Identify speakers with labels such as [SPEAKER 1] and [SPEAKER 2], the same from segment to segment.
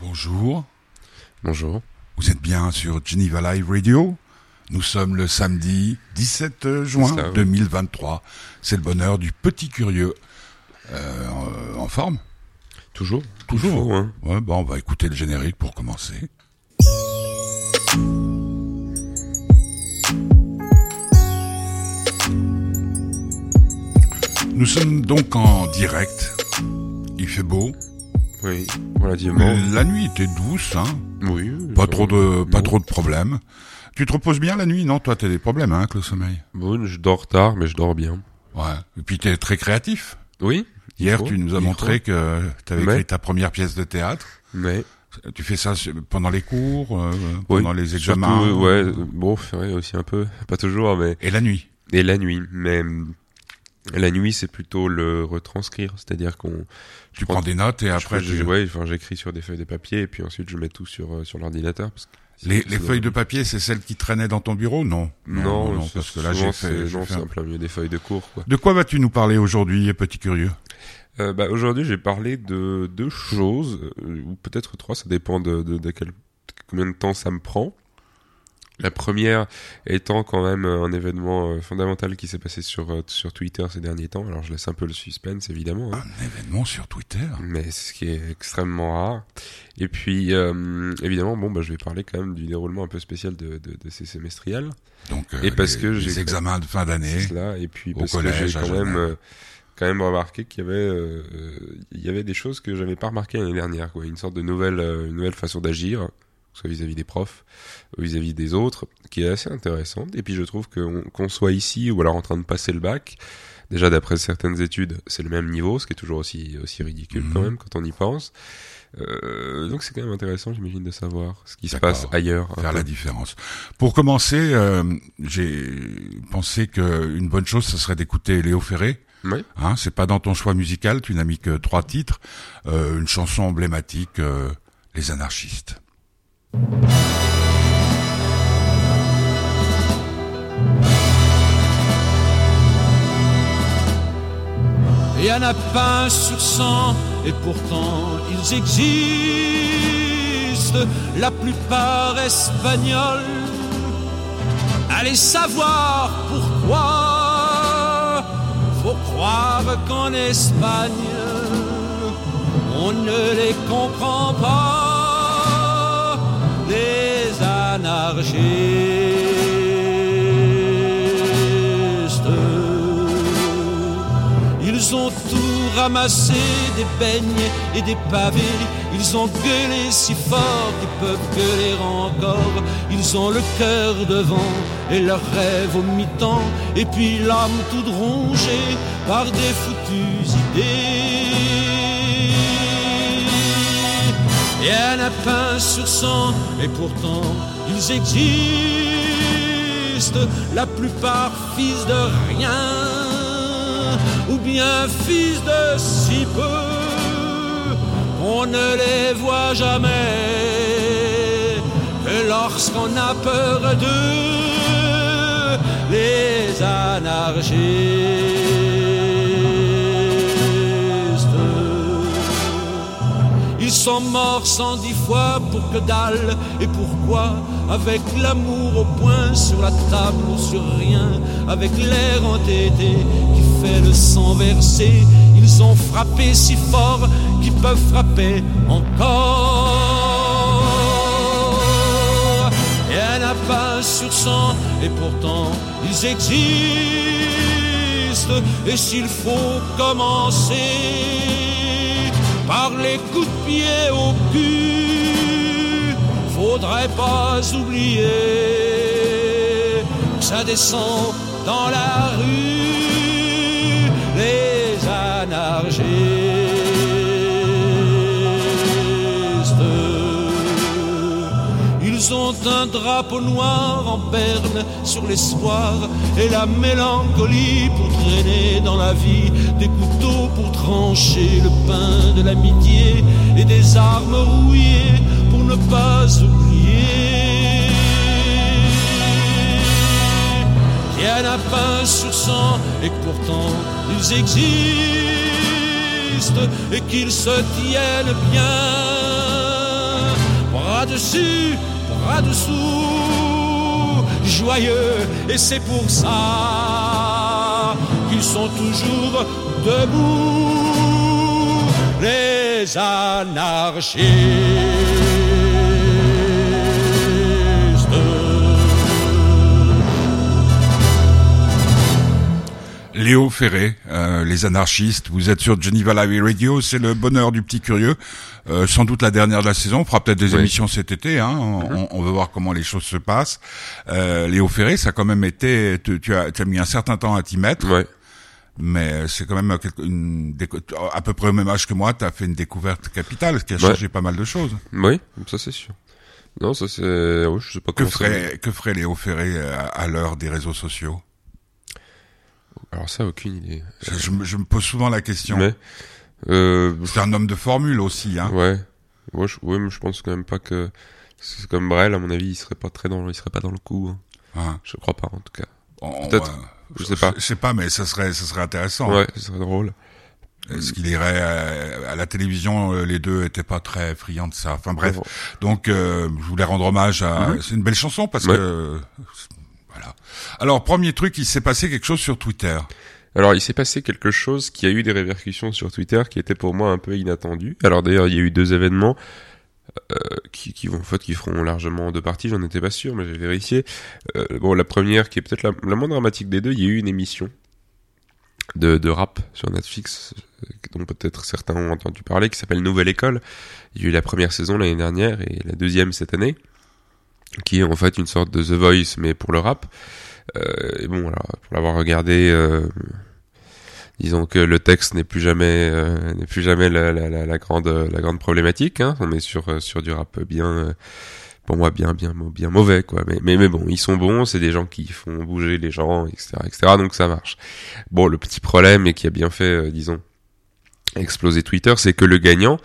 [SPEAKER 1] Bonjour.
[SPEAKER 2] Bonjour.
[SPEAKER 1] Vous êtes bien sur Geneva Live Radio Nous sommes le samedi 17 juin
[SPEAKER 2] ça, oui.
[SPEAKER 1] 2023. C'est le bonheur du petit curieux. Euh, en- forme?
[SPEAKER 2] Toujours
[SPEAKER 1] Toujours.
[SPEAKER 2] Faut, hein.
[SPEAKER 1] Ouais, on va écouter le générique pour commencer. Nous sommes donc en direct. Il fait beau.
[SPEAKER 2] Oui, relativement.
[SPEAKER 1] La nuit était douce, hein.
[SPEAKER 2] Oui.
[SPEAKER 1] Pas trop de, pas trop de problèmes. Tu te reposes bien la nuit, non Toi, t'as des problèmes, hein, avec le sommeil.
[SPEAKER 2] Bon, je dors tard, mais je dors bien.
[SPEAKER 1] Ouais. Et puis t'es très créatif.
[SPEAKER 2] Oui.
[SPEAKER 1] Hier,
[SPEAKER 2] faut,
[SPEAKER 1] tu nous as montré
[SPEAKER 2] faut.
[SPEAKER 1] que t'avais
[SPEAKER 2] Mais-
[SPEAKER 1] écrit ta première pièce de théâtre.
[SPEAKER 2] Mais
[SPEAKER 1] Tu fais ça pendant les cours, euh,
[SPEAKER 2] oui,
[SPEAKER 1] pendant les
[SPEAKER 2] surtout,
[SPEAKER 1] examens.
[SPEAKER 2] euh, ouais, euh, bon, c'est vrai aussi un peu, pas toujours, mais
[SPEAKER 1] Et la nuit?
[SPEAKER 2] et la nuit. Mais la nuit, c'est plutôt le retranscrire, c'est-à-dire qu'on.
[SPEAKER 1] Tu prends des notes et après,
[SPEAKER 2] je, ouais, enfin, j'écris sur des feuilles de papier et puis ensuite je mets tout sur euh, sur l'ordinateur. parce que
[SPEAKER 1] les, les feuilles de papier, c'est celles qui traînaient dans ton bureau? Non.
[SPEAKER 2] Non, c'est-
[SPEAKER 1] parce que là, j'ai fait.
[SPEAKER 2] non, c'est
[SPEAKER 1] un-
[SPEAKER 2] plein milieu des feuilles de cours, quoi.
[SPEAKER 1] De quoi vas-tu nous parler aujourd'hui, petit curieux?
[SPEAKER 2] Euh, bah, aujourd'hui, j'ai parlé de deux choses, euh, ou peut-être trois, ça dépend de, de, de quel, combien de temps ça me prend. La première étant quand même euh, un événement euh, fondamental qui s'est passé sur, euh, sur Twitter ces derniers temps. Alors je laisse un peu le suspense évidemment, hein,
[SPEAKER 1] Un événement sur Twitter.
[SPEAKER 2] mais ce qui est extrêmement rare. Et puis euh, évidemment, bon, bah, je vais parler quand même du déroulement un peu spécial de, de, de ces semestriels.
[SPEAKER 1] Donc, euh,
[SPEAKER 2] Et parce
[SPEAKER 1] les,
[SPEAKER 2] que
[SPEAKER 1] les
[SPEAKER 2] j'ai-
[SPEAKER 1] examens de fin d'année.
[SPEAKER 2] Cela. Et puis
[SPEAKER 1] au
[SPEAKER 2] parce que
[SPEAKER 1] collège,
[SPEAKER 2] j'ai
[SPEAKER 1] à
[SPEAKER 2] quand même, euh, quand même remarqué qu'il y avait, euh, il y avait des choses que j'avais pas remarquées l'année dernière, quoi. Une sorte de nouvelle, euh, une nouvelle façon d'agir, soit vis-à-vis des profs, vis-à-vis des autres, qui est assez intéressante. Et puis je trouve qu'on qu'on soit ici ou alors en train de passer le bac, déjà d'après certaines études, c'est le même niveau, ce qui est toujours aussi aussi ridicule
[SPEAKER 1] Mhm.
[SPEAKER 2] quand même quand on y pense. Euh, donc c'est quand même intéressant, j'imagine, de savoir ce qui se passe ailleurs.
[SPEAKER 1] faire
[SPEAKER 2] peu.
[SPEAKER 1] la différence. Pour commencer, euh, j'ai pensé qu'une bonne chose, ce serait d'écouter Léo Ferré.
[SPEAKER 2] Oui.
[SPEAKER 1] Hein, c'est pas dans ton choix musical, tu n'as mis que trois titres. Euh, une chanson emblématique, euh, Les anarchistes.
[SPEAKER 3] Il y en a pas un sur cent, et pourtant ils existent, la plupart espagnols. Allez savoir pourquoi, faut croire qu'en Espagne, on ne les comprend pas, les anarchistes. Ils ont tout ramassé, des beignes et des pavés. Ils ont gueulé si fort qu'ils peuvent gueuler encore. Ils ont le cœur devant et leurs rêves au mi-temps. Et puis l'âme toute rongée par des foutues Et un lapin sur cent, et pourtant ils existent, la plupart fils de rien, ou bien fils de si peu, on ne les voit jamais, que lorsqu'on a peur d'eux, les anarchistes. Ils sont morts cent dix fois pour que dalle. Et pourquoi Avec l'amour au point sur la table ou sur rien Avec l'air entêté qui fait le sang verser Ils ont frappé si fort qu'ils peuvent frapper encore. Et un n'a pas sur cent et pourtant ils existent. Et s'il faut commencer par les coups de pied au cul. Faudrait pas oublier que ça descend dans la rue, les anarchistes. Ils ont un drapeau noir en berne sur l'espoir et la mélancolie pour traîner dans la vie des couteaux pour trancher le pain de l'amitié et des armes rouillées pour ne pas oublier. Il y en a pas sur cent et pourtant ils existent et qu'ils se tiennent bien bras dessus, dessous, joyeux, et c'est pour ça qu'ils sont toujours debout, les anarchistes.
[SPEAKER 1] Léo Ferré, euh, les anarchistes, vous êtes sur Geneva Live Radio, c'est le bonheur du petit curieux, euh, sans doute la dernière de la saison, on fera peut-être des
[SPEAKER 2] Oui.
[SPEAKER 1] émissions cet été, hein, on, on- on veut voir comment les choses se passent. Euh, Léo Ferré, ça a quand même été, tu, tu as, mis un certain temps à t'y mettre,
[SPEAKER 2] Ouais.
[SPEAKER 1] mais c'est quand même une, à peu près au même âge que moi, tu as fait une découverte capitale, ce qui a
[SPEAKER 2] Ouais.
[SPEAKER 1] changé pas mal de choses.
[SPEAKER 2] Oui, ça c'est sûr. Non, ça c'est. Oui, je sais pas
[SPEAKER 1] Que ferait, que ferait Léo Ferré euh, à, à l'heure des réseaux sociaux?
[SPEAKER 2] Alors ça, aucune idée.
[SPEAKER 1] je, je me- je me pose souvent la question.
[SPEAKER 2] Mais. Euh,
[SPEAKER 1] C'est un homme de formule aussi, hein.
[SPEAKER 2] Ouais. Ouais, je, ouais, mais je pense quand même pas que. C'est comme Brel, à mon avis, il serait pas très dans, il serait pas dans le coup. hein.
[SPEAKER 1] Hein.
[SPEAKER 2] Je crois pas, en tout cas. Peut-être. Je sais pas.
[SPEAKER 1] Je sais pas, mais ça serait, ça serait intéressant.
[SPEAKER 2] Ouais, ce serait drôle.
[SPEAKER 1] Est-ce qu'il irait à la télévision euh, Les deux étaient pas très friands de ça. Enfin bref. Donc, euh, je voulais rendre hommage à.
[SPEAKER 2] Mhm.
[SPEAKER 1] C'est une belle chanson parce
[SPEAKER 2] Ouais.
[SPEAKER 1] que euh, Alors, premier truc, il s'est passé quelque chose sur Twitter.
[SPEAKER 2] Alors, il s'est passé quelque chose qui a eu des répercussions sur Twitter qui était pour moi un peu inattendu. Alors d'ailleurs, il y a eu deux événements euh, qui, vont en fait qui feront largement deux parties. J'en étais pas sûr, mais j'ai vérifié. Euh, bon, la première qui est peut-être la, moins dramatique des deux, il y a eu une émission de, de rap sur Netflix euh, dont peut-être certains ont entendu parler, qui s'appelle Nouvelle École. Il y a eu la première saison l'année dernière et la deuxième cette année, qui est en fait une sorte de The Voice mais pour le rap. Euh, et bon, alors, pour l'avoir regardé, euh, disons que le texte n'est plus jamais euh, n'est plus jamais la, la, la, grande la grande problématique. Hein. On est sur euh, sur du rap bien pour moi bien bien bien mauvais quoi. Mais mais mais bon, ils sont bons, c'est des gens qui font bouger les gens, etc. etc. Donc ça marche. Bon, le petit problème et qui a bien fait, disons exploser Twitter, c'est que le gagnant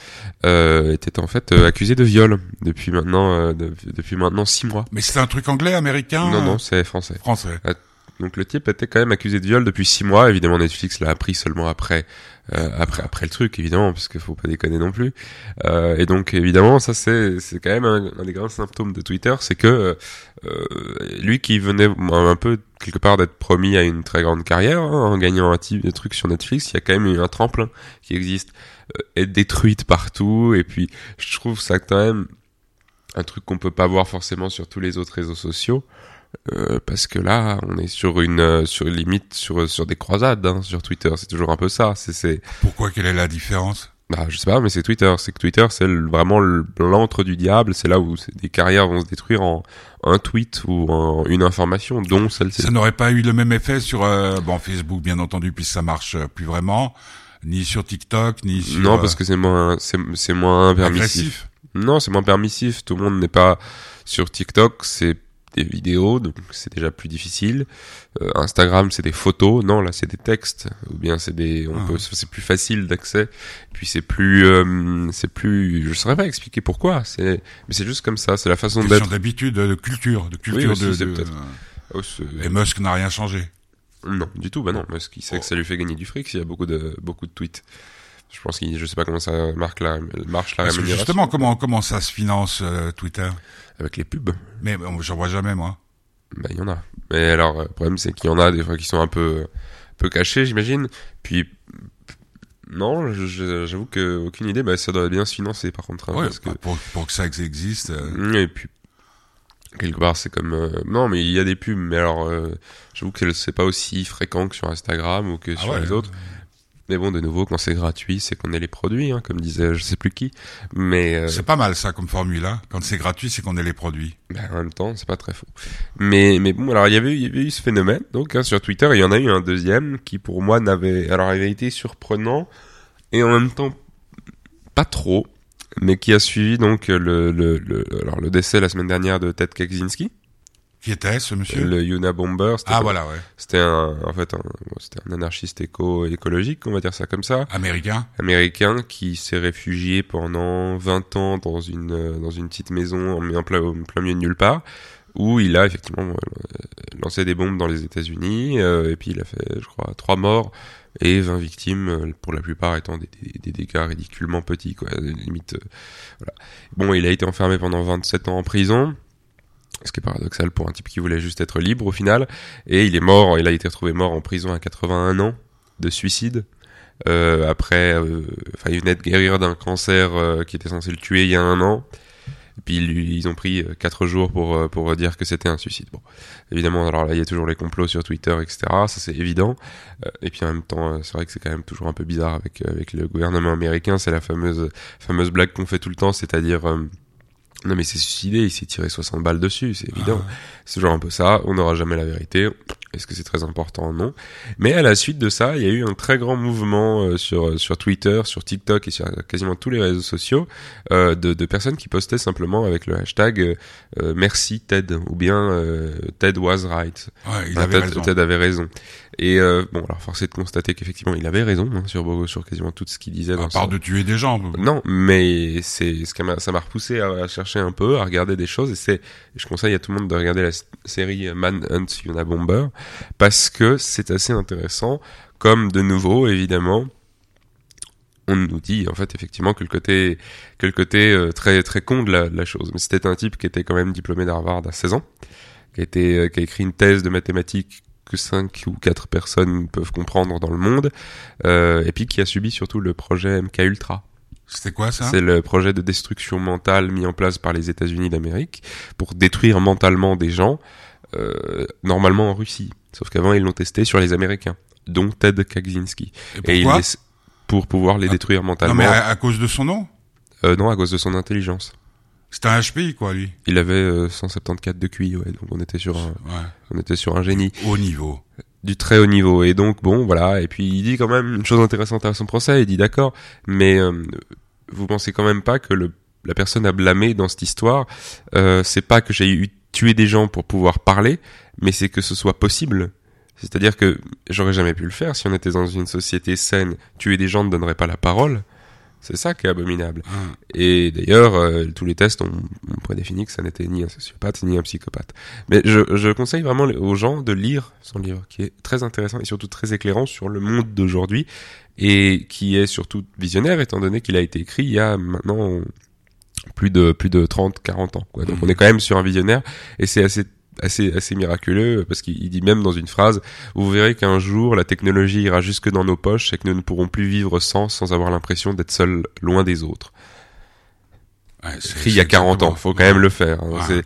[SPEAKER 2] euh, était en fait euh, accusé de viol depuis maintenant euh, de- depuis maintenant six mois.
[SPEAKER 1] Mais c'est un truc anglais, américain?
[SPEAKER 2] Non non, c'est français.
[SPEAKER 1] Français.
[SPEAKER 2] Donc le type était quand même accusé de viol depuis six mois. Évidemment, Netflix l'a appris seulement après, euh, après, après le truc, évidemment, parce qu'il faut pas déconner non plus. Euh, et donc évidemment, ça c'est c'est quand même un, des grands symptômes de Twitter, c'est que euh, lui qui venait un peu quelque part d'être promis à une très grande carrière hein, en gagnant un type de truc sur Netflix, il y a quand même eu un tremplin qui existe, être détruite partout. Et puis je trouve ça quand même un truc qu'on peut pas voir forcément sur tous les autres réseaux sociaux. Euh, parce que là, on est sur une, euh, sur une limite, sur sur des croisades hein, sur Twitter. C'est toujours un peu ça. C'est,
[SPEAKER 1] Pourquoi Quelle est la différence?
[SPEAKER 2] Bah, je sais pas, mais c'est Twitter. C'est que Twitter, c'est vraiment l'antre du diable. C'est là où des carrières vont se détruire en un tweet ou en une information, dont celle-ci.
[SPEAKER 1] Ça n'aurait pas eu le même effet sur euh, bon Facebook, bien entendu, puisque ça marche euh, plus vraiment, ni sur TikTok, ni sur
[SPEAKER 2] Non,
[SPEAKER 1] euh,
[SPEAKER 2] parce que c'est moins, c'est, c'est moins permissif.
[SPEAKER 1] agressif?
[SPEAKER 2] Non, c'est moins permissif. Tout le monde n'est pas sur TikTok. C'est des vidéos, donc c'est déjà plus difficile. Euh, Instagram, c'est des photos. Non, là, c'est des textes. Ou bien c'est des, on
[SPEAKER 1] Ah.
[SPEAKER 2] peut, c'est plus facile d'accès. Puis c'est plus, euh, c'est plus, je saurais pas expliquer pourquoi. C'est, mais c'est juste comme ça. C'est la façon d'être.
[SPEAKER 1] d'habitude, de culture, de culture
[SPEAKER 2] aussi,
[SPEAKER 1] de.
[SPEAKER 2] peut-être. Oh,
[SPEAKER 1] Et Musk n'a rien changé.
[SPEAKER 2] Non, du tout. Bah non, parce qu'il sait que ça lui fait gagner du fric s'il y a beaucoup de, beaucoup de tweets. Je pense qu'il, je sais pas comment ça marque la, marche la
[SPEAKER 1] Parce que
[SPEAKER 2] rémunération.
[SPEAKER 1] justement, comment comment ça se finance euh, Twitter?
[SPEAKER 2] Avec les pubs.
[SPEAKER 1] Mais j'en vois jamais moi.
[SPEAKER 2] Bah, il y en a. Mais alors, le problème, c'est qu'il y en a des fois qui sont un peu, peu cachés, j'imagine. Puis, non, j'avoue que aucune idée. Bah, ça doit bien se financer, par contre. hein,
[SPEAKER 1] Ouais,
[SPEAKER 2] parce que...
[SPEAKER 1] bah, pour pour que ça existe. euh,
[SPEAKER 2] Et puis, quelque part, c'est comme... euh, Non, mais il y a des pubs, mais alors, euh, j'avoue que c'est pas aussi fréquent que sur Instagram ou que
[SPEAKER 1] ah
[SPEAKER 2] sur
[SPEAKER 1] ouais,
[SPEAKER 2] les autres. Mais bon, de nouveau, quand c'est gratuit, c'est qu'on est les produits, hein, comme disait je sais plus qui. Mais... euh,
[SPEAKER 1] C'est pas mal ça comme formule là. Quand c'est gratuit, c'est qu'on est les produits.
[SPEAKER 2] Ben, en même temps, c'est pas très faux. Mais, mais bon, alors il y avait, il y avait eu ce phénomène, donc hein, sur Twitter, il y en a eu un deuxième qui pour moi n'avait, alors avait été surprenant et en même temps pas trop, mais qui a suivi donc le, le, le, alors le décès la semaine dernière de Ted Kaczynski,
[SPEAKER 1] Qui était ce monsieur
[SPEAKER 2] le Yuna Bomber.
[SPEAKER 1] Ah voilà, ouais.
[SPEAKER 2] C'était un, en fait, un, bon, c'était un anarchiste éco écologique, on va dire ça comme ça
[SPEAKER 1] Américain.
[SPEAKER 2] américain qui s'est réfugié pendant 20 ans dans une dans une petite maison en, en plein, en plein milieu de nulle part où il a effectivement euh, lancé des bombes dans les États-Unis euh, et puis il a fait je crois trois morts et 20 victimes, euh, pour la plupart étant des, des, des dégâts ridiculement petits, quoi. Limite, euh, voilà. Bon, il a été enfermé pendant 27 ans en prison. Ce qui est paradoxal pour un type qui voulait juste être libre au final. Et il est mort, il a été retrouvé mort en prison à 81 ans de suicide. Euh, après, euh, il venait de guérir d'un cancer euh, qui était censé le tuer il y a un an. Et puis ils ont pris euh, quatre jours pour euh, pour dire que c'était un suicide. Bon, évidemment, alors là, il y a toujours les complots sur Twitter, etc. Ça c'est évident. Euh, et puis en même temps, c'est vrai que c'est quand même toujours un peu bizarre avec avec le gouvernement américain. C'est la fameuse fameuse blague qu'on fait tout le temps, c'est-à-dire non mais c'est suicidé, il s'est tiré 60 balles dessus, c'est évident.
[SPEAKER 1] Ah.
[SPEAKER 2] C'est toujours un peu ça, on n'aura jamais la vérité. Est-ce que c'est très important? Non. Mais à la suite de ça, il y a eu un très grand mouvement euh, sur sur Twitter, sur TikTok et sur quasiment tous les réseaux sociaux euh, de, de personnes qui postaient simplement avec le hashtag euh, merci Ted ou bien euh, Ted was right.
[SPEAKER 1] Ouais, il
[SPEAKER 2] Enfin,
[SPEAKER 1] avait
[SPEAKER 2] Ted,
[SPEAKER 1] raison.
[SPEAKER 2] Ted avait raison. Et euh, bon, alors force est de constater qu'effectivement il avait raison hein, sur sur quasiment tout ce qu'il disait
[SPEAKER 1] À part
[SPEAKER 2] son-
[SPEAKER 1] de tuer des gens.
[SPEAKER 2] non, mais c'est ce qui m'a ça m'a repoussé à, à chercher un peu, à regarder des choses. Et c'est je conseille à tout le monde de regarder la série Manhunt Yuna Bomber parce que c'est assez intéressant. Comme de nouveau évidemment on nous dit en fait effectivement que le côté que le côté euh, très très con de la, de la chose. Mais c'était un type qui était quand même diplômé d'Harvard à 16 ans qui a été euh, qui a écrit une thèse de mathématiques que 5 ou 4 personnes peuvent comprendre dans le monde euh, et puis qui a subi surtout le projet MK Ultra
[SPEAKER 1] C'était quoi ça?
[SPEAKER 2] C'est le projet de destruction mentale mis en place par les États-Unis d'Amérique pour détruire mentalement des gens, euh, normalement en Russie. Sauf qu'avant, ils l'ont testé sur les Américains, dont Ted Kaczynski.
[SPEAKER 1] Et
[SPEAKER 2] ils pour pouvoir les
[SPEAKER 1] Ah,
[SPEAKER 2] détruire
[SPEAKER 1] Non
[SPEAKER 2] mentalement.
[SPEAKER 1] mais à, à cause de son nom?
[SPEAKER 2] Euh, non, à cause de son intelligence.
[SPEAKER 1] C'était un HPI quoi lui.
[SPEAKER 2] Il avait euh, 174 de QI, ouais, donc on était sur un,
[SPEAKER 1] Ouais.
[SPEAKER 2] on était sur un génie
[SPEAKER 1] Haut niveau.
[SPEAKER 2] Du très haut niveau. Et donc, bon, voilà. Et puis, il dit quand même une chose intéressante à son procès. Il dit d'accord, mais euh, vous pensez quand même pas que le, la personne à blâmer dans cette histoire, euh, c'est pas que j'ai eu tué des gens pour pouvoir parler, mais c'est que ce soit possible. C'est-à-dire que j'aurais jamais pu le faire si on était dans une société saine. Tuer des gens ne donnerait pas la parole. C'est ça qui est abominable.
[SPEAKER 1] Hein.
[SPEAKER 2] Et d'ailleurs, euh, tous les tests ont, ont prédéfini que ça n'était ni un sociopathe ni un psychopathe. Mais je, je conseille vraiment aux gens de lire son livre, qui est très intéressant et surtout très éclairant sur le monde d'aujourd'hui, et qui est surtout visionnaire, étant donné qu'il a été écrit il y a maintenant plus de plus de 30, 40 ans. Quoi. Donc
[SPEAKER 1] Mhm.
[SPEAKER 2] on est quand même sur un visionnaire, et c'est assez assez assez miraculeux parce qu'il il dit même dans une phrase vous verrez qu'un jour la technologie ira jusque dans nos poches et que nous ne pourrons plus vivre sans sans avoir l'impression d'être seuls loin des autres
[SPEAKER 1] Ouais, c'est-
[SPEAKER 2] écrit il y a
[SPEAKER 1] c'est
[SPEAKER 2] 40 ans. Faut quand même le faire. hein.
[SPEAKER 1] Ouais.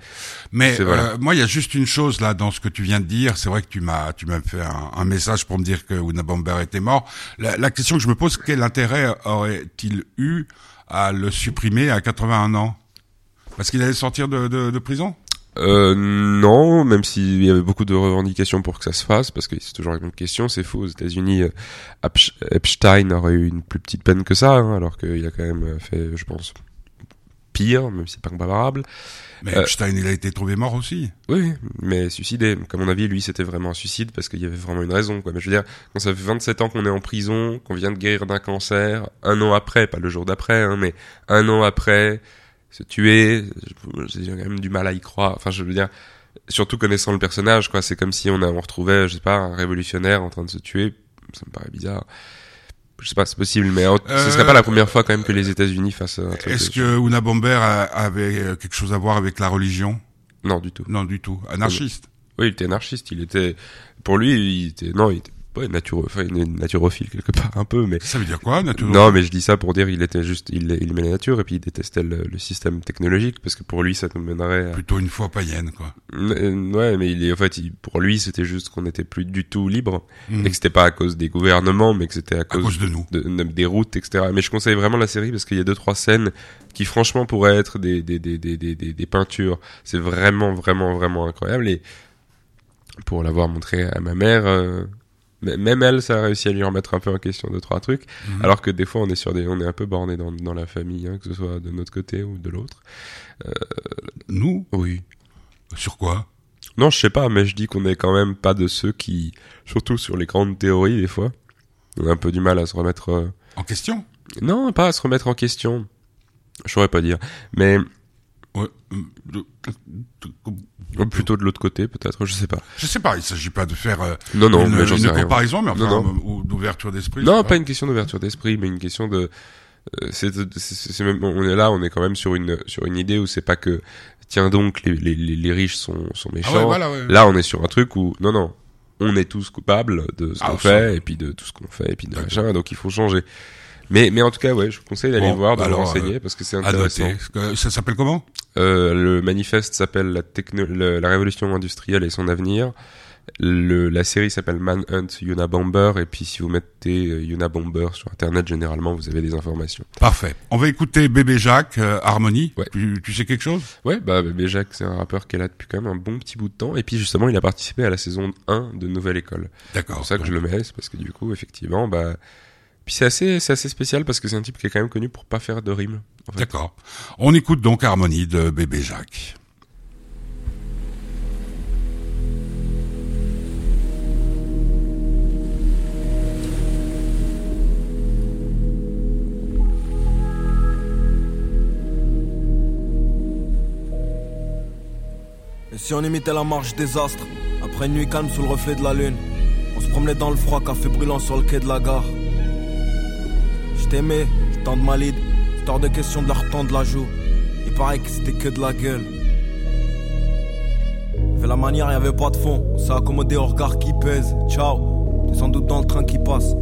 [SPEAKER 1] Mais
[SPEAKER 2] voilà.
[SPEAKER 1] euh, moi, il y a juste une chose là dans ce que tu viens de dire. C'est vrai que tu m'as, tu m'as fait un, un message pour me dire que Una Bomber était mort. La, la question que je me pose, quel intérêt aurait-il eu à le supprimer à 81 ans? Parce qu'il allait sortir de, de, de prison?
[SPEAKER 2] Euh, non, même s'il y avait beaucoup de revendications pour que ça se fasse, parce que c'est toujours une question, c'est faux. Aux États-Unis, euh, Epstein aurait eu une plus petite peine que ça, hein, alors qu'il a quand même fait, je pense, pire, même si c'est pas comparable.
[SPEAKER 1] Mais
[SPEAKER 2] Euh,
[SPEAKER 1] Epstein, il a été trouvé mort aussi.
[SPEAKER 2] Oui, oui, mais suicidé. Comme mon avis, lui, c'était vraiment un suicide parce qu'il y avait vraiment une raison. Quoi. Mais je veux dire, quand ça fait 27 ans qu'on est en prison, qu'on vient de guérir d'un cancer, un an après, pas le jour d'après, hein, mais un an après, se tuer, j'ai quand même du mal à y croire. Enfin, je veux dire, surtout connaissant le personnage, quoi. C'est comme si on, a, on retrouvait, je sais pas, un révolutionnaire en train de se tuer. Ça me paraît bizarre. Je sais pas, c'est possible, mais en- ce serait
[SPEAKER 1] Euh,
[SPEAKER 2] pas la première fois quand même que les États-Unis fassent un truc.
[SPEAKER 1] Est-ce que Una Bomber avait euh, quelque chose à voir avec la religion?
[SPEAKER 2] Non, du tout.
[SPEAKER 1] Non, du tout. Anarchiste.
[SPEAKER 2] Oui, il était anarchiste. Il était, pour lui, il était, non, il était pas naturo, enfin, il est naturophile quelque part un peu, mais
[SPEAKER 1] Ça veut dire quoi, naturellement
[SPEAKER 2] non, mais je dis ça pour dire il était juste, il, il aimait la nature et puis il détestait le, le système technologique parce que pour lui ça nous mènerait. À...
[SPEAKER 1] Plutôt une foi païenne, quoi.
[SPEAKER 2] Euh, Ouais, mais il est, en fait, il- pour lui c'était juste qu'on n'était plus du tout libre
[SPEAKER 1] Mhm.
[SPEAKER 2] et que c'était pas à cause des gouvernements, mais que c'était à
[SPEAKER 1] À
[SPEAKER 2] cause,
[SPEAKER 1] cause de nous.
[SPEAKER 2] de- de- des routes, etc. Mais je conseille vraiment la série parce qu'il y a deux trois scènes qui franchement pourraient être des des des des des, des, des peintures. C'est vraiment vraiment vraiment incroyable et pour l'avoir montré à ma mère. euh, même elle, ça a réussi à lui remettre un peu en question deux trois trucs,
[SPEAKER 1] Mhm.
[SPEAKER 2] alors que des fois on est sur des, on est un peu borné dans, dans la famille, hein, que ce soit de notre côté ou de l'autre.
[SPEAKER 1] Nous?
[SPEAKER 2] Oui.
[SPEAKER 1] Sur quoi?
[SPEAKER 2] Non, je sais pas, mais je dis qu'on est quand même pas de ceux qui, surtout sur les grandes théories des fois, on a un peu du mal à se remettre. euh,
[SPEAKER 1] En question?
[SPEAKER 2] Non, pas à se remettre en question. Je saurais pas dire. Mais
[SPEAKER 1] Ouais, euh,
[SPEAKER 2] Ou plutôt de l'autre côté, peut-être, je sais pas.
[SPEAKER 1] Je sais pas, il s'agit pas de faire euh,
[SPEAKER 2] Non, non,
[SPEAKER 1] une,
[SPEAKER 2] mais
[SPEAKER 1] une
[SPEAKER 2] rien.
[SPEAKER 1] comparaison, mais enfin,
[SPEAKER 2] Non, non.
[SPEAKER 1] ou d'ouverture d'esprit.
[SPEAKER 2] Non,
[SPEAKER 1] sais
[SPEAKER 2] pas une question d'ouverture d'esprit, mais une question de. euh, C'est, même, on est là, on est quand même sur une sur une idée où c'est pas que tiens donc les les, les riches sont sont méchants.
[SPEAKER 1] Ah ouais, voilà, ouais.
[SPEAKER 2] Là, on est sur un truc où non non, on est tous coupables de ce
[SPEAKER 1] Ah,
[SPEAKER 2] qu'on
[SPEAKER 1] ça.
[SPEAKER 2] fait et puis de tout ce qu'on fait et puis de machin, donc il faut changer. Mais mais en tout cas, ouais, je vous conseille d'aller
[SPEAKER 1] Bon,
[SPEAKER 2] voir, de
[SPEAKER 1] alors,
[SPEAKER 2] renseigner parce que c'est
[SPEAKER 1] À
[SPEAKER 2] intéressant.
[SPEAKER 1] noter. Ça s'appelle comment?
[SPEAKER 2] Euh, le manifeste s'appelle la, techno- le- la révolution industrielle et son avenir. Le, la série s'appelle Manhunt Unabomber et puis si vous mettez euh, Unabomber sur internet généralement vous avez des informations.
[SPEAKER 1] Parfait. On va écouter Bébé Jacques, euh, Harmonie.
[SPEAKER 2] Ouais.
[SPEAKER 1] Tu, tu sais quelque chose?
[SPEAKER 2] Ouais, bah Bébé Jacques c'est un rappeur qui est là depuis quand même un bon petit bout de temps et puis justement il a participé à la saison 1 de Nouvelle École. C'est
[SPEAKER 1] D'accord.
[SPEAKER 2] pour ça que je le mets, c'est parce que du coup effectivement bah puis c'est assez c'est assez spécial parce que c'est un type qui est quand même connu pour pas faire de rimes. En fait.
[SPEAKER 1] D'accord. On écoute donc Harmonie de Bébé Jacques.
[SPEAKER 4] Et si on imitait la marche des astres, après une nuit calme sous le reflet de la lune, on se promenait dans le froid, café brûlant sur le quai de la gare. Je t'aimais, je tends de ma lead, c'est hors de question de leur tendre la joue. Il paraît que c'était que de la gueule. Fait la manière, y avait pas de fond, on s'est accommodé au regard qui pèse. Ciao, t'es sans doute dans le train qui passe.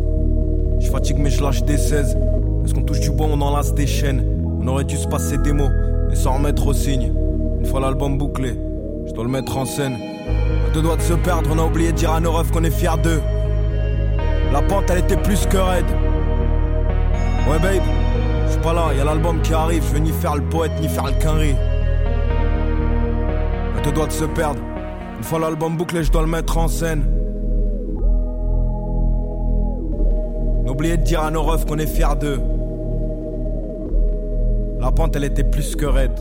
[SPEAKER 4] Je fatigue mais je lâche des 16. Est-ce qu'on touche du bois, on enlace des chaînes? On aurait dû se passer des mots et s'en remettre au signe. Une fois l'album bouclé, je dois le mettre en scène. À deux doigts de se perdre, on a oublié de dire à nos refs qu'on est fiers d'eux. La pente, elle était plus que raide. Ouais, babe, je suis pas là, y a l'album qui arrive. Je veux ni faire le poète, ni faire le quinri. À deux doigts de se perdre. Une fois l'album bouclé, je dois le mettre en scène. N'oubliez de dire à nos refs qu'on est fiers d'eux. La pente, elle était plus que raide.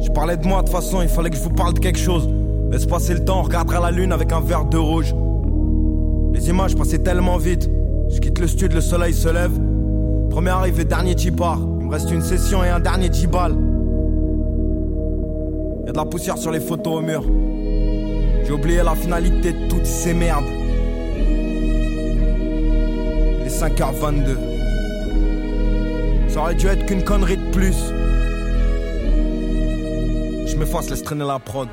[SPEAKER 4] Je parlais de moi, de toute façon, il fallait que je vous parle de quelque chose. Laisse passer le temps, on regardera la lune avec un verre de rouge. Les images passaient tellement vite. Je quitte le studio, le soleil se lève. Premier arrivé, dernier qui. Il me reste une session et un dernier 10 balles. Y'a de la poussière sur les photos au mur. J'ai oublié la finalité de toutes ces merdes. Il est 5h22. Ça aurait dû être qu'une connerie de plus. Je m'efface, laisse traîner la prod.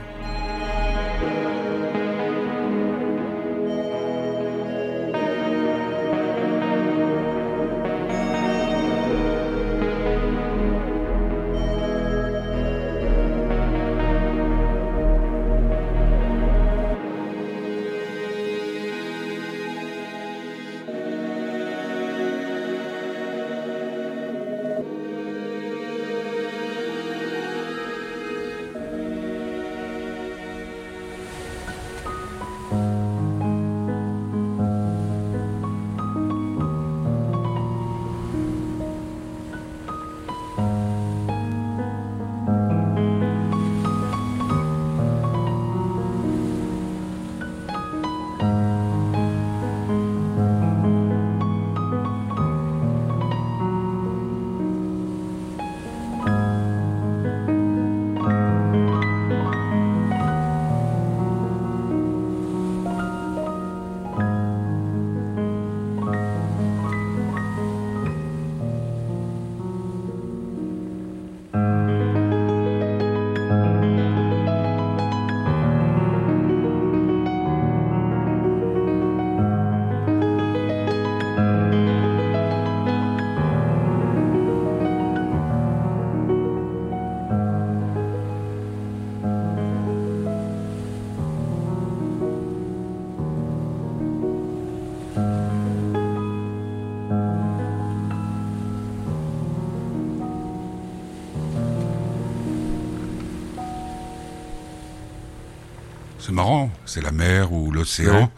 [SPEAKER 1] Marrant, c'est la mer ou l'océan.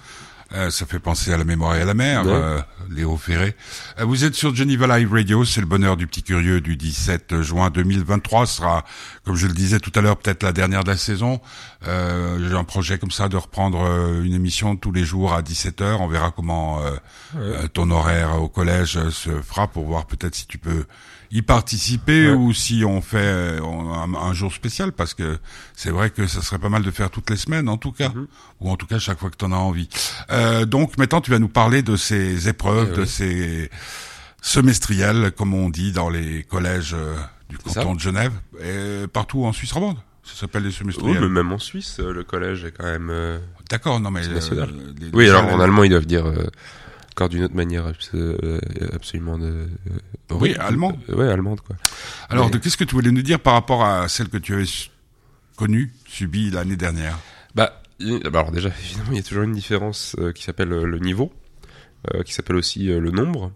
[SPEAKER 1] Euh, ça fait penser à la mémoire et à la mer.
[SPEAKER 2] Ouais.
[SPEAKER 1] Euh, Léo Ferré. Euh, Vous êtes sur Geneva Live Radio, c'est le bonheur du petit curieux du 17 juin 2023. Ce sera, comme je le disais tout à l'heure, peut-être la dernière de la saison. Euh, J'ai un projet comme ça de reprendre euh, une émission tous les jours à 17h. On verra comment euh, euh, ton horaire au collège se fera pour voir peut-être si tu peux y participer
[SPEAKER 2] Ouais.
[SPEAKER 1] ou si on fait un jour spécial parce que c'est vrai que ça serait pas mal de faire toutes les semaines en tout cas
[SPEAKER 2] Mhm.
[SPEAKER 1] ou en tout cas chaque fois que tu en as envie. Euh, donc maintenant tu vas nous parler de ces épreuves,
[SPEAKER 2] Eh
[SPEAKER 1] de
[SPEAKER 2] oui.
[SPEAKER 1] ces semestriels comme on dit dans les collèges euh, du canton de Genève et partout en Suisse romande. Ça s'appelle les
[SPEAKER 2] Oui,
[SPEAKER 1] semestriels.
[SPEAKER 2] mais même en Suisse, euh, le collège est quand même. euh,
[SPEAKER 1] D'accord, non mais euh, les-
[SPEAKER 2] Oui, alors en allemand, ils doivent dire euh, encore d'une autre manière abs- euh, absolument de. euh,
[SPEAKER 1] Oui, allemand.
[SPEAKER 2] Euh, ouais, allemande quoi.
[SPEAKER 1] Alors
[SPEAKER 2] mais-
[SPEAKER 1] de qu'est-ce que tu voulais nous dire par rapport à celle que tu avais connue, subie l'année dernière?
[SPEAKER 2] Bah, bah, alors déjà, évidemment, il y a toujours une différence euh, qui s'appelle euh, le niveau, euh, qui s'appelle aussi euh, le nombre.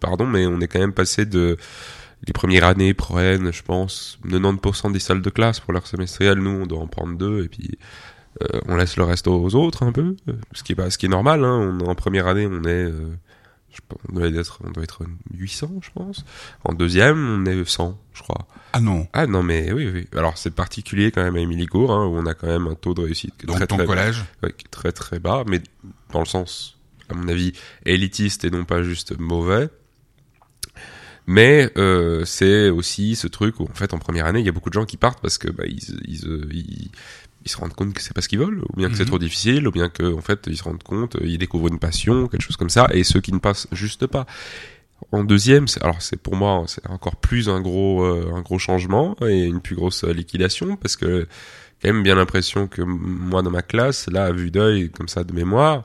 [SPEAKER 2] Pardon, mais on est quand même passé de les premières années pro-N, je pense, 90% des salles de classe pour leur semestriel, nous on doit en prendre deux et puis euh, on laisse le reste aux autres un peu, euh, ce qui est pas, ce qui est normal. Hein, on, en première année, on est, euh, je pense, on doit être, on doit être 800, je pense. En deuxième, on est 100, je crois.
[SPEAKER 1] Ah non.
[SPEAKER 2] Ah non, mais oui, oui. Alors c'est particulier quand même à Émilie-Gour, hein, où on a quand même un taux de réussite
[SPEAKER 1] Donc
[SPEAKER 2] très
[SPEAKER 1] ton
[SPEAKER 2] très
[SPEAKER 1] collège
[SPEAKER 2] Ouais, qui est très très bas, mais dans le sens, à mon avis, élitiste et non pas juste mauvais. Mais euh, c'est aussi ce truc où en fait en première année il y a beaucoup de gens qui partent parce que bah, ils, ils, euh, ils, ils se rendent compte que c'est pas ce qu'ils veulent, ou bien que c'est
[SPEAKER 1] Mhm.
[SPEAKER 2] trop difficile, ou bien que en fait ils se rendent compte, ils découvrent une passion, quelque chose comme ça, et ceux qui ne passent juste pas. En deuxième, alors c'est pour moi c'est encore plus un gros euh, un gros changement et une plus grosse liquidation parce que quand même bien l'impression que moi dans ma classe là à vue d'œil comme ça de mémoire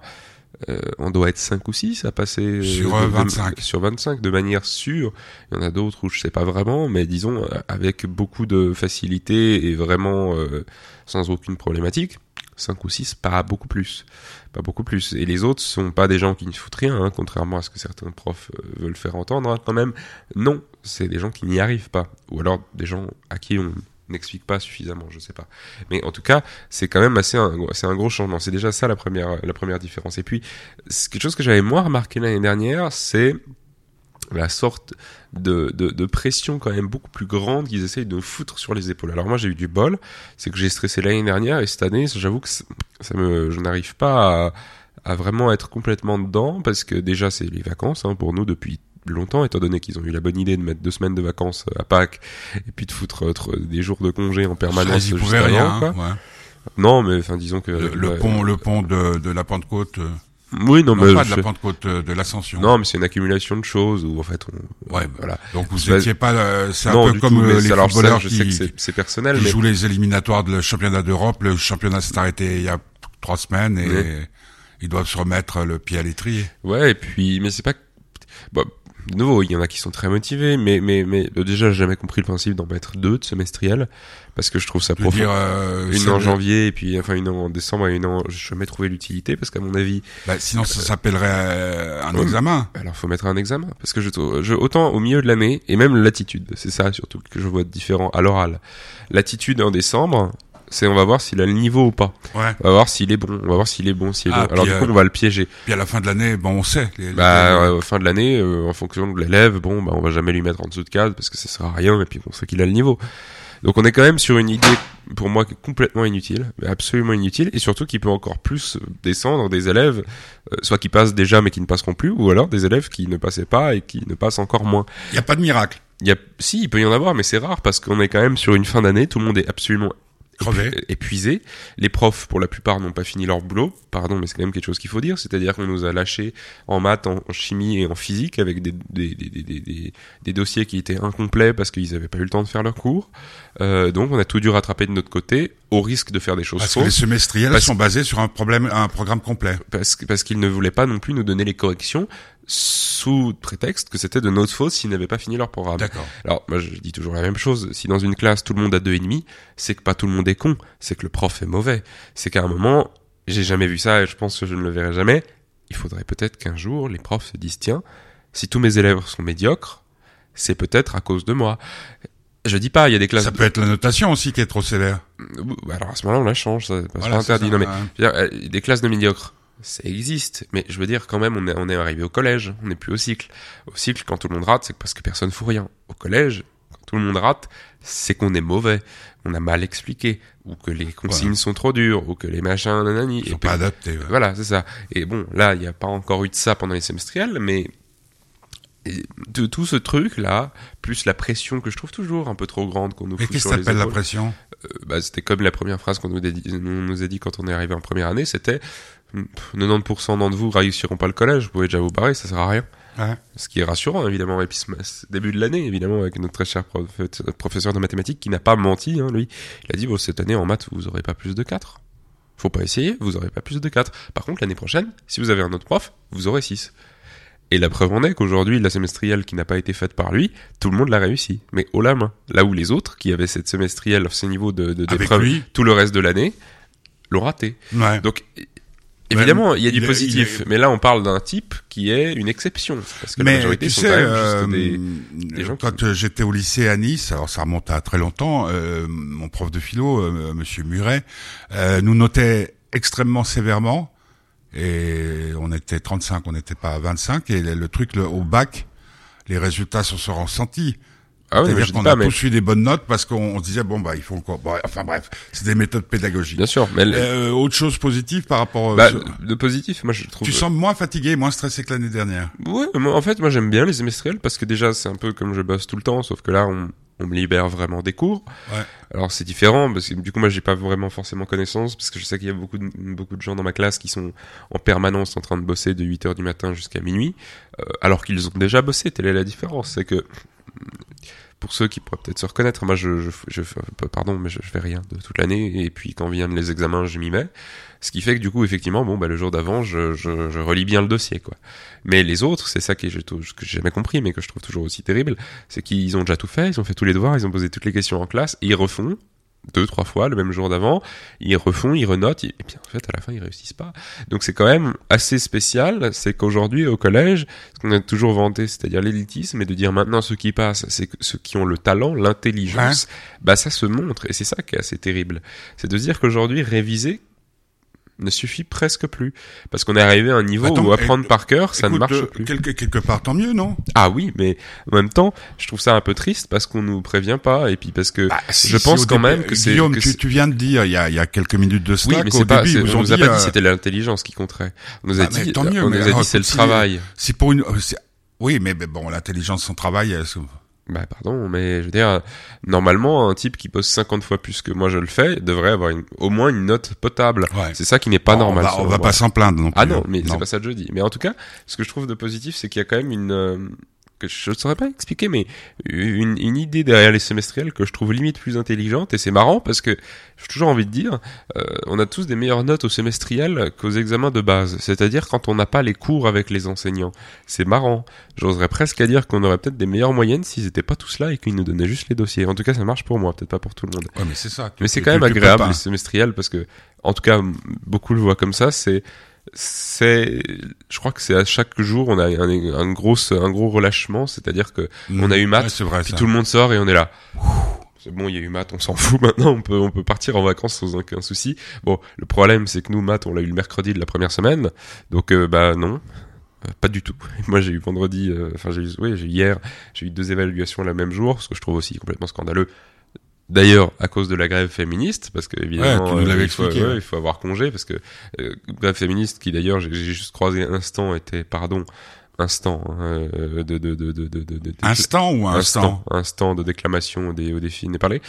[SPEAKER 2] euh, on doit être 5 ou 6 à passer euh,
[SPEAKER 1] Sur,
[SPEAKER 2] de-
[SPEAKER 1] euh,
[SPEAKER 2] de-
[SPEAKER 1] 25.
[SPEAKER 2] sur 25 de manière sûre. Il y en a d'autres où je sais pas vraiment, mais disons euh, avec beaucoup de facilité et vraiment euh, sans aucune problématique. 5 ou 6, pas beaucoup plus. Pas beaucoup plus. Et les autres sont pas des gens qui ne foutent rien, hein, contrairement à ce que certains profs euh, veulent faire entendre hein, quand même. Non, c'est des gens qui n'y arrivent pas. Ou alors des gens à qui on n'explique pas suffisamment, je sais pas. Mais en tout cas, c'est quand même assez un, c'est un gros changement. C'est déjà ça la première, la première différence. Et puis, quelque chose que j'avais moins remarqué l'année dernière, c'est la sorte de, de, pression quand même beaucoup plus grande qu'ils essayent de foutre sur les épaules. Alors moi j'ai eu du bol, c'est que j'ai stressé l'année dernière et cette année j'avoue que ça me, je n'arrive pas à, à vraiment être complètement dedans parce que déjà c'est les vacances hein, pour nous depuis longtemps étant donné qu'ils ont eu la bonne idée de mettre deux semaines de vacances à Pâques et puis de foutre euh, des jours de congé en permanence
[SPEAKER 1] Ils pouvaient rien.
[SPEAKER 2] quoi.
[SPEAKER 1] hein, ouais.
[SPEAKER 2] Non mais enfin disons que
[SPEAKER 1] Le, le
[SPEAKER 2] ouais,
[SPEAKER 1] pont, le pont de, de la Pentecôte. euh,
[SPEAKER 2] oui non,
[SPEAKER 1] non,
[SPEAKER 2] mais
[SPEAKER 1] pas de la Pentecôte, euh, de l'Ascension.
[SPEAKER 2] non mais c'est une accumulation de choses où en fait on
[SPEAKER 1] Ouais,
[SPEAKER 2] voilà
[SPEAKER 1] Donc vous
[SPEAKER 2] Bah,
[SPEAKER 1] étiez pas, euh, c'est un
[SPEAKER 2] non
[SPEAKER 1] peu comme
[SPEAKER 2] tout,
[SPEAKER 1] euh, les
[SPEAKER 2] alors ça,
[SPEAKER 1] footballeurs
[SPEAKER 2] je sais que
[SPEAKER 1] qui,
[SPEAKER 2] c'est- personnel
[SPEAKER 1] qui
[SPEAKER 2] mais
[SPEAKER 1] jouent les éliminatoires de le championnat d'Europe. Le championnat s'est arrêté il y a trois semaines et ils doivent se remettre le pied à l'étrier.
[SPEAKER 2] Ouais, et puis, mais c'est pas. Bon, de nouveau, il y en a qui sont très motivés, mais, mais, mais euh, déjà, j'ai jamais compris le principe d'en mettre deux de semestriel, parce que je trouve ça profond.
[SPEAKER 1] euh,
[SPEAKER 2] Une en janvier, et puis, enfin, une en décembre, et une en. Je jamais trouvé l'utilité, parce qu'à mon avis,
[SPEAKER 1] bah, sinon ça s'appellerait euh, un
[SPEAKER 2] Ouais.
[SPEAKER 1] examen.
[SPEAKER 2] alors faut mettre un examen, parce que je, trouve- je autant au milieu de l'année, et même l'attitude, c'est ça surtout que je vois de différent à l'oral. L'attitude en décembre, c'est on va voir s'il a le niveau ou pas.
[SPEAKER 1] Ouais.
[SPEAKER 2] On va voir s'il est bon, on va voir s'il est bon, s'il est
[SPEAKER 1] Ah,
[SPEAKER 2] bon. Alors du coup,
[SPEAKER 1] euh,
[SPEAKER 2] on va le piéger.
[SPEAKER 1] Puis à la fin de l'année, bon, on sait. Les, les-
[SPEAKER 2] Bah, fin de l'année, euh, en fonction de l'élève, bon, bah, on va jamais lui mettre en dessous de cadre parce que ça sert à rien et puis on sait qu'il a le niveau. Donc on est quand même sur une idée, pour moi, qui est complètement inutile, absolument inutile, et surtout qui peut encore plus descendre des élèves, euh, soit qui passent déjà mais qui ne passeront plus, ou alors des élèves qui ne passaient pas et qui ne passent encore moins.
[SPEAKER 1] Il n'y a pas de miracle.
[SPEAKER 2] Il y a, si, il peut y en avoir, mais c'est rare parce qu'on est quand même sur une fin d'année, tout le monde est absolument
[SPEAKER 1] Crevé.
[SPEAKER 2] épu- épuisé. Les profs, pour la plupart, n'ont pas fini leur boulot. Pardon, mais c'est quand même quelque chose qu'il faut dire. C'est-à-dire qu'on nous a lâché en maths, en, chimie et en physique avec des, des, des, des, dossiers qui étaient incomplets parce qu'ils n'avaient pas eu le temps de faire leur cours. Euh, donc, on a tout dû rattraper de notre côté, au risque de faire des choses
[SPEAKER 1] Parce que les
[SPEAKER 2] fausses,
[SPEAKER 1] semestriels
[SPEAKER 2] Parce-
[SPEAKER 1] sont basés sur un problème, un programme complet.
[SPEAKER 2] parce, parce qu'ils ne voulaient pas non plus nous donner les corrections sous prétexte que c'était de notre faute s'ils n'avaient pas fini leur programme.
[SPEAKER 1] D'accord.
[SPEAKER 2] Alors, moi, je dis toujours la même chose. Si dans une classe, tout le monde a deux et demi, c'est que pas tout le monde est con. C'est que le prof est mauvais. C'est qu'à un moment, j'ai jamais vu ça et je pense que je ne le verrai jamais. Il faudrait peut-être qu'un jour, les profs se disent, tiens, si tous mes élèves sont médiocres, c'est peut-être à cause de moi. Je dis pas, il y a des classes...
[SPEAKER 1] Ça peut être la notation aussi qui est trop sévère.
[SPEAKER 2] Alors, à ce moment-là, on la change. Ça, c'est pas
[SPEAKER 1] Voilà, c'est
[SPEAKER 2] interdit.
[SPEAKER 1] ça,
[SPEAKER 2] Non, mais,
[SPEAKER 1] hein.
[SPEAKER 2] je veux dire, euh, des classes de médiocres. Ça existe. Mais je veux dire, quand même, on est, on est arrivé au collège, on n'est plus au cycle. Au cycle, quand tout le monde rate, c'est parce que personne fout rien. Au collège, quand tout le monde rate, c'est qu'on est mauvais, on a mal expliqué, ou que les consignes sont trop dures, ou que les machins, nanani.
[SPEAKER 1] Ils
[SPEAKER 2] Et
[SPEAKER 1] sont
[SPEAKER 2] puis-
[SPEAKER 1] pas adaptés. ouais.
[SPEAKER 2] voilà, c'est ça. Et bon, là, il n'y a pas encore eu de ça pendant les semestriels, mais de tout ce truc-là, plus la pression que je trouve toujours un peu trop grande qu'on nous fout
[SPEAKER 1] qu'est-ce
[SPEAKER 2] sur
[SPEAKER 1] que la pression?
[SPEAKER 2] Euh, bah, C'était comme la première phrase qu'on nous, a dit- on nous a dit quand on est arrivé en première année, c'était 90% d'entre vous réussiront pas le collège, vous pouvez déjà vous barrer, ça sert à rien.
[SPEAKER 1] Ouais.
[SPEAKER 2] Ce qui est rassurant, évidemment. Et puis, début de l'année, évidemment, avec notre très cher prof- professeur de mathématiques qui n'a pas menti, hein, lui. Il a dit, bon, cette année, en maths, vous aurez pas plus de 4. Faut pas essayer, vous aurez pas plus de 4. Par contre, l'année prochaine, si vous avez un autre prof, vous aurez 6. Et la preuve en est qu'aujourd'hui, la semestrielle qui n'a pas été faite par lui, tout le monde l'a réussi. Mais haut la main. Là où les autres, qui avaient cette semestrielle, ce niveau de, de, d'épreuve tout le reste de l'année, l'ont raté.
[SPEAKER 1] Ouais.
[SPEAKER 2] Donc, évidemment, il y a du
[SPEAKER 1] il
[SPEAKER 2] positif,
[SPEAKER 1] il
[SPEAKER 2] mais là, on parle d'un type qui est une exception. Parce que la
[SPEAKER 1] Mais
[SPEAKER 2] majorité
[SPEAKER 1] tu
[SPEAKER 2] sont
[SPEAKER 1] sais,
[SPEAKER 2] quand même
[SPEAKER 1] euh,
[SPEAKER 2] juste des... des gens
[SPEAKER 1] quand euh, j'étais au lycée à Nice, alors ça remonte à très longtemps, euh, mon prof de philo, euh, Monsieur Muret, euh, nous notait extrêmement sévèrement, et on était 35, on n'était pas à 25, et le, le truc le, au bac, les résultats se sont ressentis.
[SPEAKER 2] Ah oui, mais
[SPEAKER 1] C'est-à-dire qu'on a
[SPEAKER 2] mais...
[SPEAKER 1] tous eu des bonnes notes parce qu'on on se disait bon bah il faut encore, bon, enfin bref, c'est des méthodes pédagogiques.
[SPEAKER 2] Bien sûr, mais...
[SPEAKER 1] Euh, autre chose positive par rapport,
[SPEAKER 2] bah,
[SPEAKER 1] au-
[SPEAKER 2] de positif, moi, je trouve...
[SPEAKER 1] tu sens moins fatigué, moins stressé que l'année dernière.
[SPEAKER 2] Ouais, moi, en fait, moi, j'aime bien les semestriels parce que déjà, c'est un peu comme je bosse tout le temps, sauf que là, on, on me libère vraiment des cours.
[SPEAKER 1] Ouais.
[SPEAKER 2] Alors, c'est différent parce que du coup, moi, j'ai pas vraiment forcément connaissance parce que je sais qu'il y a beaucoup de, beaucoup de gens dans ma classe qui sont en permanence en train de bosser de 8 heures du matin jusqu'à minuit, euh, alors qu'ils ont déjà bossé. Telle est la différence. C'est que, pour ceux qui pourraient peut-être se reconnaître, moi, je, je, je fais- pardon, mais je, fais rien de toute l'année et puis quand viennent les examens, je m'y mets. Ce qui fait que du coup, effectivement, bon, bah, le jour d'avant, je, je, relis bien le dossier, quoi. Mais les autres, c'est ça que j'ai jamais compris, mais que je trouve toujours aussi terrible, c'est qu'ils ont déjà tout fait, ils ont fait tous les devoirs, ils ont posé toutes les questions en classe, ils refont deux, trois fois le même jour d'avant, ils refont, ils renotent, et puis en fait, à la fin, ils réussissent pas. Donc c'est quand même assez spécial, c'est qu'aujourd'hui, au collège, ce qu'on a toujours vanté, c'est-à-dire l'élitisme, et de dire maintenant ceux qui passent, c'est que ceux qui ont le talent, l'intelligence, bah ça se montre, et c'est ça qui est assez terrible. C'est de se dire qu'aujourd'hui, réviser ne suffit presque plus. Parce qu'on est arrivé à un niveau
[SPEAKER 1] Attends,
[SPEAKER 2] où apprendre
[SPEAKER 1] éc-
[SPEAKER 2] par cœur, ça ne marche
[SPEAKER 1] euh,
[SPEAKER 2] plus.
[SPEAKER 1] Quelque, quelque part, tant mieux, non?
[SPEAKER 2] Ah oui, mais en même temps, je trouve ça un peu triste parce qu'on nous prévient pas et puis parce que
[SPEAKER 1] Bah, si,
[SPEAKER 2] je pense quand même que c'est
[SPEAKER 1] Guillaume,
[SPEAKER 2] que
[SPEAKER 1] tu, tu viens de dire il y a, il y a quelques minutes de
[SPEAKER 2] oui,
[SPEAKER 1] cela
[SPEAKER 2] mais
[SPEAKER 1] qu'au
[SPEAKER 2] c'est pas,
[SPEAKER 1] début
[SPEAKER 2] on nous a
[SPEAKER 1] dit,
[SPEAKER 2] pas
[SPEAKER 1] euh,
[SPEAKER 2] dit c'était l'intelligence qui compterait. On nous a
[SPEAKER 1] Ah, mais
[SPEAKER 2] dit,
[SPEAKER 1] tant mieux,
[SPEAKER 2] on
[SPEAKER 1] mais
[SPEAKER 2] nous a
[SPEAKER 1] alors,
[SPEAKER 2] dit c'est le
[SPEAKER 1] si-
[SPEAKER 2] travail.
[SPEAKER 1] si pour une, euh, oui, mais, mais bon, l'intelligence sans travail, euh, c'est-
[SPEAKER 2] Bah pardon, mais je veux dire, normalement, un type qui pose 50 fois plus que moi je le fais devrait avoir une- au moins une note potable.
[SPEAKER 1] Ouais.
[SPEAKER 2] C'est ça qui n'est pas normal.
[SPEAKER 1] On va, on pas s'en plaindre non plus.
[SPEAKER 2] Ah non, mais
[SPEAKER 1] Non.
[SPEAKER 2] c'est pas ça que je dis. Mais en tout cas, ce que je trouve de positif, c'est qu'il y a quand même une euh, que je ne saurais pas expliquer, mais une, une idée derrière les semestriels que je trouve limite plus intelligente et c'est marrant parce que j'ai toujours envie de dire, euh, on a tous des meilleures notes au semestriel qu'aux examens de base. C'est-à-dire quand on n'a pas les cours avec les enseignants. C'est marrant. J'oserais presque à dire qu'on aurait peut-être des meilleures moyennes s'ils étaient pas tous là et qu'ils nous donnaient juste les dossiers. En tout cas, ça marche pour moi, peut-être pas pour tout le monde.
[SPEAKER 1] Ouais, mais c'est ça.
[SPEAKER 2] Mais c'est quand même agréable les semestriels parce que, en tout cas, beaucoup le voient comme ça. C'est, c'est, je crois que c'est à chaque jour on a un, un gros, un gros relâchement, c'est-à-dire que on a eu maths,
[SPEAKER 1] Ouais, c'est vrai,
[SPEAKER 2] puis
[SPEAKER 1] ça.
[SPEAKER 2] tout le monde sort et on est là. C'est bon, il y a eu maths, on s'en fout maintenant, on peut, on peut partir en vacances sans aucun souci. Bon, le problème c'est que nous maths, on l'a eu le mercredi de la première semaine, donc euh, bah non. Euh, Pas du tout. Moi, j'ai eu vendredi, euh, enfin j'ai eu, oui, j'ai eu hier, j'ai eu deux évaluations le même jour, ce que je trouve aussi complètement scandaleux. D'ailleurs, à cause de la grève féministe, parce que évidemment,
[SPEAKER 1] Ouais, l'avais
[SPEAKER 2] il, faut,
[SPEAKER 1] expliqué,
[SPEAKER 2] ouais,
[SPEAKER 1] ouais.
[SPEAKER 2] il faut avoir congé, parce que euh, grève féministe qui d'ailleurs, j'ai juste croisé un instant, était, pardon, instant euh, de, de, de, de, de, de, de-
[SPEAKER 1] Instant ou instant?
[SPEAKER 2] instant? de déclamation des, au défi n'est parlé.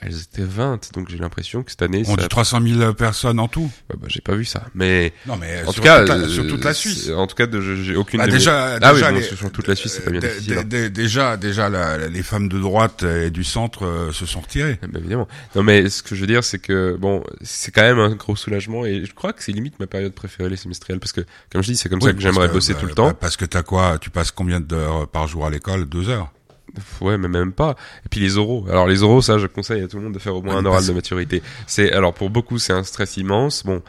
[SPEAKER 2] Elles étaient 20, donc j'ai l'impression que cette année,
[SPEAKER 1] On
[SPEAKER 2] ça...
[SPEAKER 1] dit 300 000 personnes en tout.
[SPEAKER 2] Ouais, bah, j'ai pas vu ça, mais
[SPEAKER 1] Non, mais
[SPEAKER 2] en
[SPEAKER 1] sur
[SPEAKER 2] tout cas,
[SPEAKER 1] toute la,
[SPEAKER 2] euh,
[SPEAKER 1] sur toute la Suisse.
[SPEAKER 2] En tout cas, j'ai aucune.
[SPEAKER 1] Bah, déjà,
[SPEAKER 2] ah
[SPEAKER 1] déjà
[SPEAKER 2] oui, bon,
[SPEAKER 1] les-
[SPEAKER 2] sur toute la Suisse, c'est pas bien difficile. hein.
[SPEAKER 1] dé- déjà, déjà, la- les femmes de droite et du centre euh, se sont retirées.
[SPEAKER 2] Ah, bah, évidemment. Non, mais ce que je veux dire, c'est que bon, c'est quand même un gros soulagement et je crois que c'est limite ma période préférée les semestriels parce que, comme je dis, c'est comme ça que j'aimerais bosser
[SPEAKER 1] bah,
[SPEAKER 2] tout le
[SPEAKER 1] bah,
[SPEAKER 2] temps.
[SPEAKER 1] Parce que t'as quoi? Tu passes combien d'heures par jour à l'école? Deux heures.
[SPEAKER 2] Ouais, mais même pas. Et puis les oraux. Alors les oraux, ça, je conseille à tout le monde de faire au moins un oral de maturité. C'est alors pour beaucoup, c'est un stress immense. Bon,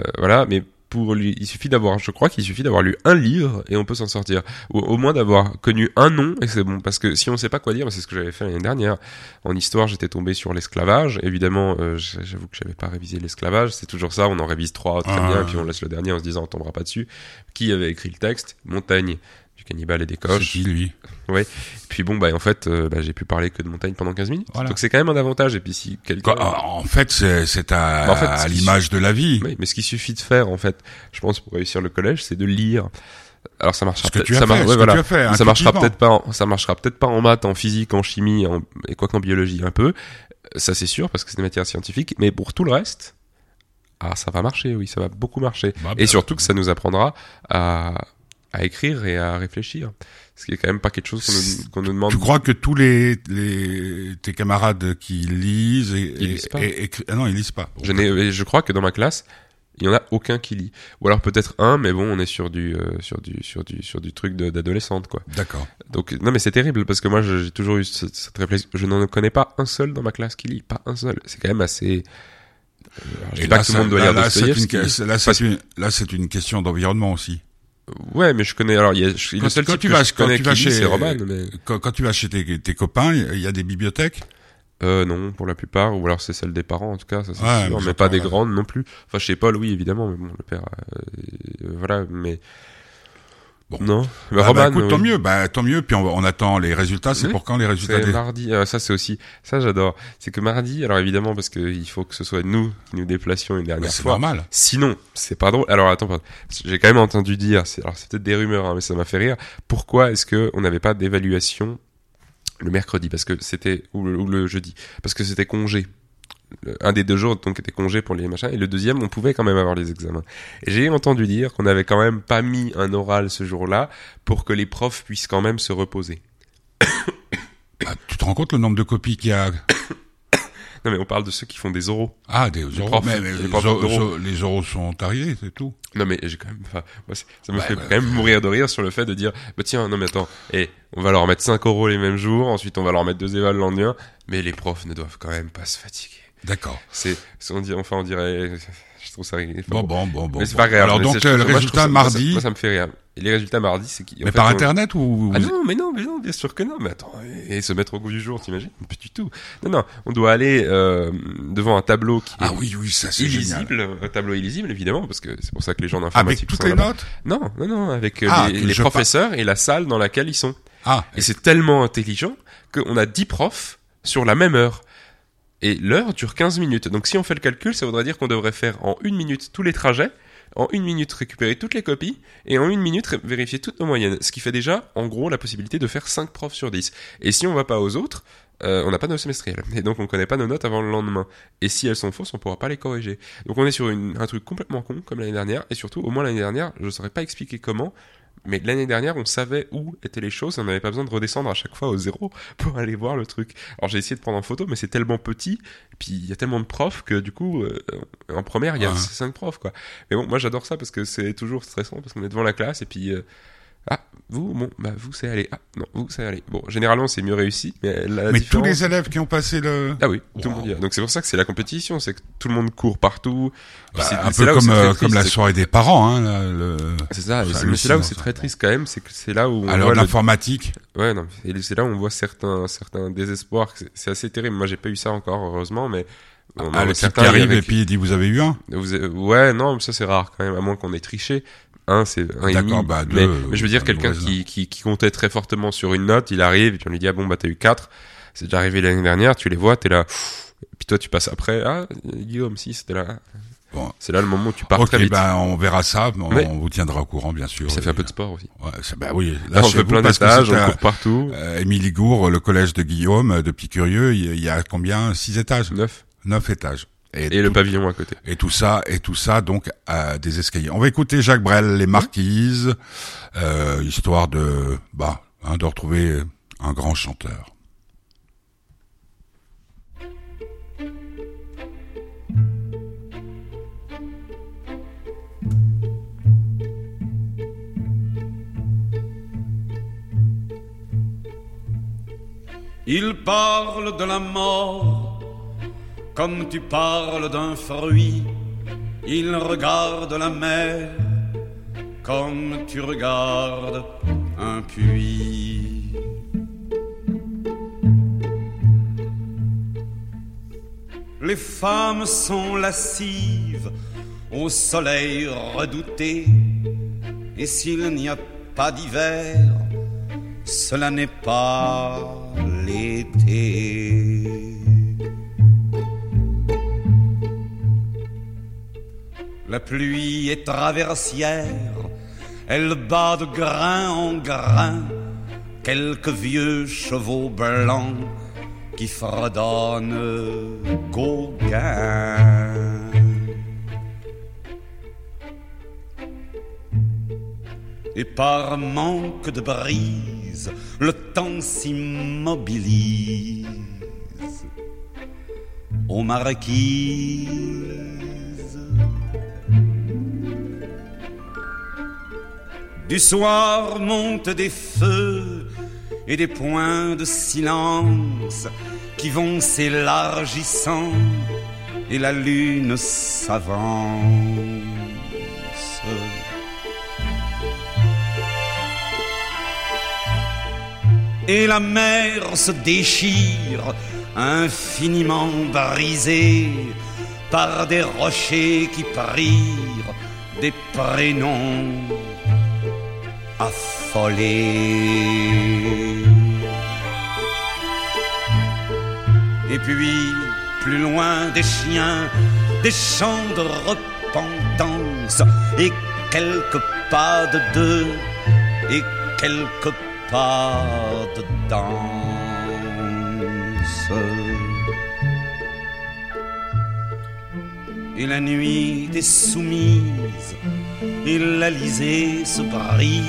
[SPEAKER 2] euh, voilà, mais pour lui, il suffit d'avoir, je crois qu'il suffit d'avoir lu un livre et on peut s'en sortir. Ou au moins d'avoir connu un nom et c'est bon. Parce que si on sait pas quoi dire, c'est ce que j'avais fait l'année dernière. En histoire, j'étais tombé sur l'esclavage. Évidemment, euh, j'avoue que j'avais pas révisé l'esclavage. C'est toujours ça. On en révise trois très
[SPEAKER 1] Ah.
[SPEAKER 2] bien et puis on laisse le dernier en se disant on tombera pas dessus. Qui avait écrit le texte? Montaigne du cannibale et des
[SPEAKER 1] C'est
[SPEAKER 2] coches.
[SPEAKER 1] qui lui
[SPEAKER 2] Puis bon, bah en fait, euh, bah, j'ai pu parler que de Montaigne pendant 15 minutes.
[SPEAKER 1] Voilà.
[SPEAKER 2] Donc c'est quand même un avantage. Et puis si quelqu'un
[SPEAKER 1] Quoi, En fait, c'est c'est à,
[SPEAKER 2] Bah, en fait,
[SPEAKER 1] à l'image de la vie.
[SPEAKER 2] Oui, mais ce qu'il suffit de faire, en fait, je pense, pour réussir le collège, c'est de lire. Alors ça marchera peut-être, ça mar- ouais, voilà.
[SPEAKER 1] fait,
[SPEAKER 2] marchera peut-être pas, en, ça marchera peut-être pas en maths, en physique, en chimie, en, et quoi qu'en biologie un peu. Ça c'est sûr parce que c'est des matières scientifiques. Mais pour tout le reste, ah ça va marcher, oui, ça va beaucoup marcher.
[SPEAKER 1] Bah,
[SPEAKER 2] et
[SPEAKER 1] bah,
[SPEAKER 2] surtout que ça nous apprendra à, à écrire et à réfléchir. Ce qui est quand même pas quelque chose qu'on nous, demande.
[SPEAKER 1] Tu crois que tous les, les tes camarades qui lisent et,
[SPEAKER 2] Ils
[SPEAKER 1] et-
[SPEAKER 2] lisent pas.
[SPEAKER 1] et- ah non ils lisent pas.
[SPEAKER 2] Je, je crois que dans ma classe, il y en a aucun qui lit. Ou alors peut-être un, mais bon, on est sur du, euh, sur du, sur du, sur du truc d'adolescente, quoi.
[SPEAKER 1] D'accord.
[SPEAKER 2] Donc, non, mais c'est terrible parce que moi, j'ai toujours eu cette, cette réflexion. Je n'en connais pas un seul dans ma classe qui lit, pas un seul. C'est quand même assez. euh, je dis
[SPEAKER 1] Et
[SPEAKER 2] pas
[SPEAKER 1] là,
[SPEAKER 2] que tout le monde doit
[SPEAKER 1] là,
[SPEAKER 2] lire
[SPEAKER 1] là, c'est une,
[SPEAKER 2] Dostoïevski.
[SPEAKER 1] là, c'est une, là, c'est une question d'environnement aussi.
[SPEAKER 2] Ouais, mais je connais. Alors, il y a, je- le
[SPEAKER 1] Quand,
[SPEAKER 2] seul
[SPEAKER 1] quand
[SPEAKER 2] type
[SPEAKER 1] tu
[SPEAKER 2] que
[SPEAKER 1] vas,
[SPEAKER 2] je
[SPEAKER 1] quand
[SPEAKER 2] connais
[SPEAKER 1] tu vas
[SPEAKER 2] lit,
[SPEAKER 1] chez,
[SPEAKER 2] c'est Roman, mais
[SPEAKER 1] quand, quand tu vas chez tes, tes copains, il y a des bibliothèques?
[SPEAKER 2] euh, non, pour la plupart, ou alors c'est celle des parents en tout cas, ça c'est
[SPEAKER 1] Ouais,
[SPEAKER 2] sûr,
[SPEAKER 1] mais
[SPEAKER 2] pas des grandes non plus. Enfin, chez Paul, oui, évidemment, mais bon, le père, euh, euh, voilà, mais
[SPEAKER 1] Bon.
[SPEAKER 2] non,
[SPEAKER 1] Bah, bah,
[SPEAKER 2] Roman,
[SPEAKER 1] écoute, tant mieux, bah, tant mieux. Puis on, on attend les résultats. C'est
[SPEAKER 2] Oui.
[SPEAKER 1] pour quand les résultats
[SPEAKER 2] C'est
[SPEAKER 1] des...
[SPEAKER 2] mardi. Euh, ça, c'est aussi. Ça, j'adore. C'est que mardi, alors évidemment, parce qu'il faut que ce soit nous qui nous déplacions une
[SPEAKER 1] Bah,
[SPEAKER 2] dernière
[SPEAKER 1] C'est
[SPEAKER 2] fois.
[SPEAKER 1] normal.
[SPEAKER 2] Sinon, c'est pas drôle. Alors attends, j'ai quand même entendu dire. c'est- Alors c'est peut-être des rumeurs, hein, mais ça m'a fait rire. Pourquoi est-ce que on n'avait pas d'évaluation le mercredi? Parce que c'était ou le jeudi Parce que c'était congé. Le- Un des deux jours donc était congé pour les machins et le deuxième on pouvait quand même avoir les examens. Et j'ai entendu dire qu'on avait quand même pas mis un oral ce jour-là pour que les profs puissent quand même se reposer.
[SPEAKER 1] Ah, tu te rends compte le nombre de copies qu'il y a
[SPEAKER 2] Non mais on parle de ceux qui font des oraux.
[SPEAKER 1] Ah, des euros.
[SPEAKER 2] profs,
[SPEAKER 1] Mais, mais
[SPEAKER 2] les
[SPEAKER 1] euros sont arrivés, c'est tout.
[SPEAKER 2] Non mais j'ai quand même, enfin, moi, ça me fait
[SPEAKER 1] ouais,
[SPEAKER 2] quand même mourir de rire sur le fait de dire, bah tiens, non mais attends, et on va leur mettre 5 euros les mêmes jours, ensuite on va leur mettre deux évals le lendemain, mais les profs ne doivent quand même pas se fatiguer.
[SPEAKER 1] D'accord.
[SPEAKER 2] C'est, on dit, enfin on dirait, je trouve ça rigolo.
[SPEAKER 1] Bon, bon, bon, bon.
[SPEAKER 2] mais c'est pas grave.
[SPEAKER 1] Alors donc euh, le résultat mardi,
[SPEAKER 2] Moi ça me fait rire. Et les résultats mardi, c'est en
[SPEAKER 1] mais par internet ou
[SPEAKER 2] Ah non, mais non, mais non, bien sûr que non. Mais attends, et, se mettre au goût du jour, t'imagines? Pas du tout. Non, non, on doit aller euh, devant un tableau qui
[SPEAKER 1] Ah
[SPEAKER 2] est
[SPEAKER 1] oui, oui, ça c'est génial.
[SPEAKER 2] illisible, un tableau illisible évidemment, parce que c'est pour ça que les gens d'informatique
[SPEAKER 1] Avec toutes les notes?
[SPEAKER 2] Non, non, non, avec euh,
[SPEAKER 1] Ah,
[SPEAKER 2] les, professeurs et la salle dans laquelle ils sont.
[SPEAKER 1] Ah,
[SPEAKER 2] Et c'est tellement intelligent qu'on a 10 profs sur la même heure. Et l'heure dure 15 minutes. Donc si on fait le calcul, ça voudrait dire qu'on devrait faire en une minute tous les trajets, en une minute récupérer toutes les copies, et en une minute vérifier toutes nos moyennes. Ce qui fait déjà, en gros, la possibilité de faire 5 profs sur 10. Et si on va pas aux autres, euh, on n'a pas de semestriel. Et donc on connaît pas nos notes avant le lendemain. Et si elles sont fausses, on pourra pas les corriger. Donc on est sur une- un truc complètement con, comme l'année dernière. Et surtout, au moins l'année dernière, je saurais pas expliquer comment, mais l'année dernière, on savait où étaient les choses, on n'avait pas besoin de redescendre à chaque fois au zéro pour aller voir le truc. Alors j'ai essayé de prendre en photo, mais c'est tellement petit, et puis il y a tellement de profs que du coup, euh, en première, il y a
[SPEAKER 1] Ouais.
[SPEAKER 2] cinq profs, quoi. Mais bon, moi j'adore ça parce que c'est toujours stressant, parce qu'on est devant la classe, et puis... euh, ah, vous, bon, bah vous, c'est aller. Ah, non, vous, c'est aller. Bon, généralement, c'est mieux réussi, mais la
[SPEAKER 1] mais tous les élèves qui ont passé le...
[SPEAKER 2] Ah oui, tout le monde y a. Donc c'est pour ça que c'est la compétition, c'est que tout le monde court partout.
[SPEAKER 1] Bah,
[SPEAKER 2] c'est-
[SPEAKER 1] un peu comme, euh,
[SPEAKER 2] triste,
[SPEAKER 1] comme la soirée des parents, hein, là, le...
[SPEAKER 2] C'est ça, mais c'est là où c'est très triste quand même, c'est que c'est là où on
[SPEAKER 1] Alors
[SPEAKER 2] voit le
[SPEAKER 1] l'informatique,
[SPEAKER 2] Ouais, non, c'est là où on voit certains, certains désespoirs. C'est- assez terrible. Moi, j'ai pas eu ça encore, heureusement, mais on
[SPEAKER 1] ah, le type
[SPEAKER 2] certains
[SPEAKER 1] qui arrive
[SPEAKER 2] avec-
[SPEAKER 1] et puis il dit vous avez eu un?
[SPEAKER 2] Vous avez- ouais, non, mais ça c'est rare quand même, à moins qu'on ait triché. Un, c'est un et demi.
[SPEAKER 1] D'accord, bah, deux,
[SPEAKER 2] mais,
[SPEAKER 1] euh,
[SPEAKER 2] mais je veux dire,
[SPEAKER 1] c'est
[SPEAKER 2] quelqu'un qui, qui, qui comptait très fortement sur une note, il arrive et puis on lui dit ah bon bah t'as eu 4 C'est déjà arrivé l'année dernière. Tu les vois, t'es là. Et puis toi, tu passes après. Ah, Guillaume, si c'était là.
[SPEAKER 1] Bon.
[SPEAKER 2] C'est là le moment où tu pars
[SPEAKER 1] Ok,
[SPEAKER 2] très vite.
[SPEAKER 1] ben on verra ça, on, on vous tiendra au courant bien sûr.
[SPEAKER 2] ça fait un peu de sport aussi.
[SPEAKER 1] ouais, ça- bah oui,
[SPEAKER 2] Là, on
[SPEAKER 1] chez
[SPEAKER 2] fait plein d'étages, on court partout.
[SPEAKER 1] euh, Émilie Gour, le collège de Guillaume, euh, de Picurieux, il y y a combien? Six étages?
[SPEAKER 2] Neuf.
[SPEAKER 1] Neuf étages.
[SPEAKER 2] Et le
[SPEAKER 1] tout-
[SPEAKER 2] pavillon à côté.
[SPEAKER 1] Et tout ça, et tout ça, donc, à des escaliers. On va écouter Jacques Brel, Les Marquises, euh, histoire de, bah, hein, de retrouver un grand chanteur.
[SPEAKER 3] Il parle de la mort comme tu parles d'un fruit
[SPEAKER 5] Il regarde la mer comme tu regardes un puits. Les femmes sont lascives au soleil redouté, et s'il n'y a pas d'hiver, cela n'est pas l'été. La pluie est traversière, elle bat de grain en grain quelques vieux chevaux blancs qui fredonnent Gauguin. Et par manque de brise, le temps s'immobilise aux marquises. Du soir montent des feux et des points de silence qui vont s'élargissant et la lune s'avance. Et la mer se déchire, infiniment brisée par des rochers qui prirent des prénoms affolés. Et puis, plus loin des chiens, des chants de repentance, et quelques pas de deux, et quelques pas de danse. Et la nuit est soumise, et l'Alizé se brise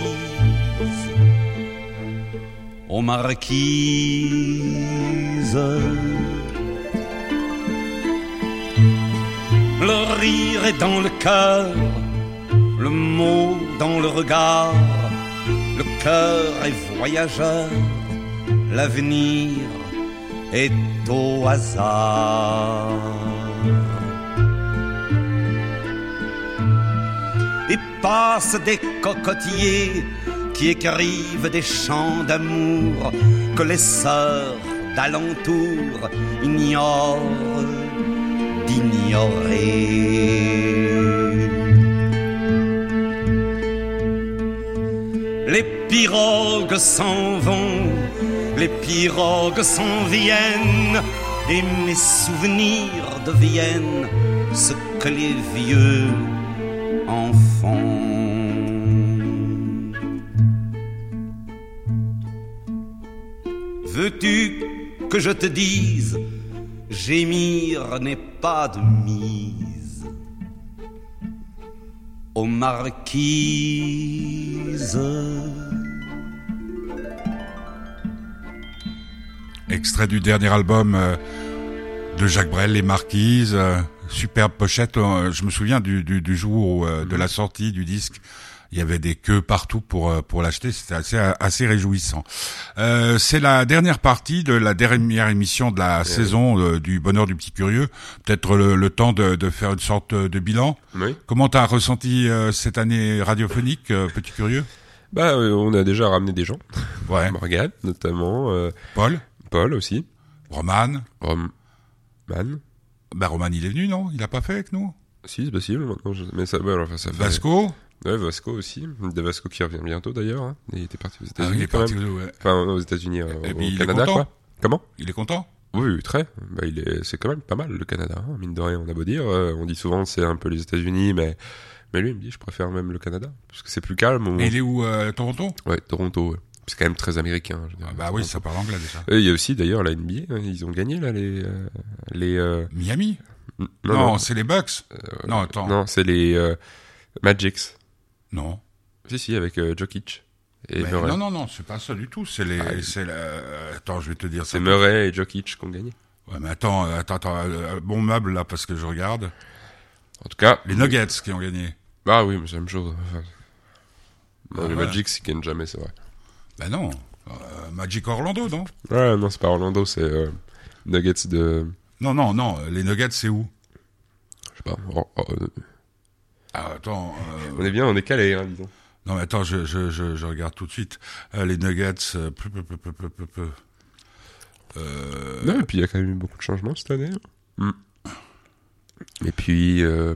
[SPEAKER 5] aux marquises. Le rire est dans le cœur, le mot dans le regard, le cœur est voyageur, l'avenir est au hasard. Passent des cocotiers qui écrivent des chants d'amour que les sœurs d'alentour ignorent d'ignorer. Les pirogues s'en vont, les pirogues s'en viennent, et mes souvenirs deviennent ce que les vieux en font. Veux-tu que je te dise, gémir n'est pas de mise aux marquises.
[SPEAKER 1] Extrait du dernier album euh, de Jacques Brel, Les Marquises. Superbe pochette. euh, je me souviens du, du, du jour où, euh, de la sortie du disque. Il y avait des queues partout pour euh, pour l'acheter. C'était assez assez réjouissant. Euh, c'est la dernière partie de la dernière émission de la saison euh, du Bonheur du Petit Curieux. Peut-être le, le temps de, de faire une sorte de bilan.
[SPEAKER 2] Oui.
[SPEAKER 1] Comment t'as ressenti euh, cette année radiophonique, euh, Petit Curieux?
[SPEAKER 2] Bah, on a déjà ramené des gens.
[SPEAKER 1] Ouais.
[SPEAKER 2] Morgane, notamment. euh,
[SPEAKER 1] Paul,
[SPEAKER 2] Paul aussi.
[SPEAKER 1] Roman?
[SPEAKER 2] Roman.
[SPEAKER 1] Ben Roman, il est venu, non? Il a pas fait avec nous?
[SPEAKER 2] Si, c'est possible maintenant. je- Mais ça, ouais, enfin, ça fait...
[SPEAKER 1] Vasco?
[SPEAKER 2] Ouais, Vasco aussi. De Vasco qui revient bientôt d'ailleurs. hein. Il était parti aux
[SPEAKER 1] Ah,
[SPEAKER 2] États-Unis
[SPEAKER 1] il est parti,
[SPEAKER 2] même.
[SPEAKER 1] ouais.
[SPEAKER 2] Enfin, aux États-unis, euh, au
[SPEAKER 1] il
[SPEAKER 2] Canada, quoi. Comment?
[SPEAKER 1] Il est content?
[SPEAKER 2] Oui, très. Bah, il est, c'est quand même pas mal le Canada, hein, mine de rien. On a beau dire, euh, on dit souvent c'est un peu les États-Unis, mais mais lui il me dit je préfère même le Canada parce que c'est plus calme.
[SPEAKER 1] Et il est où, euh, Toronto?
[SPEAKER 2] Ouais, Toronto. ouais. C'est quand même très américain. je.
[SPEAKER 1] Ah Bah oui, ça parle anglais déjà.
[SPEAKER 2] Il y a aussi d'ailleurs la NBA. hein, ils ont gagné là les euh, les. euh,
[SPEAKER 1] Miami Non,
[SPEAKER 2] non, non,
[SPEAKER 1] c'est les Bucks. non, attends.
[SPEAKER 2] non, c'est les euh, Magics.
[SPEAKER 1] Non.
[SPEAKER 2] Si si avec euh, Jokic et
[SPEAKER 1] Mais
[SPEAKER 2] Murray.
[SPEAKER 1] non, non, non, c'est pas ça du tout. C'est les,
[SPEAKER 2] Ah,
[SPEAKER 1] c'est la... euh, Attends, je vais te dire ça.
[SPEAKER 2] C'est Murray et Jokic qui ont gagné.
[SPEAKER 1] Ouais, mais attends, euh, attends, attends, euh, bon meuble là parce que je regarde.
[SPEAKER 2] En tout cas,
[SPEAKER 1] Les Nuggets qui ont gagné.
[SPEAKER 2] Ah oui, mais c'est la même chose. Enfin, non,
[SPEAKER 1] Ah,
[SPEAKER 2] les
[SPEAKER 1] voilà.
[SPEAKER 2] Magic, ils gagnent jamais, c'est vrai.
[SPEAKER 1] Ben non. Euh, Magic Orlando, non
[SPEAKER 2] Ouais, non, c'est pas Orlando, c'est euh, Nuggets de.
[SPEAKER 1] Non, non, non. Les Nuggets, c'est où
[SPEAKER 2] Je sais pas. Or- or- euh,
[SPEAKER 1] Ah, attends. euh,
[SPEAKER 2] On est bien, on est calé, hein, disons.
[SPEAKER 1] Non, mais attends, je, je, je, je regarde tout de suite. Euh, les Nuggets. euh, peu, peu, peu. Euh,
[SPEAKER 2] Non, et puis il y a quand même eu beaucoup de changements cette année. Mm. Et puis, euh,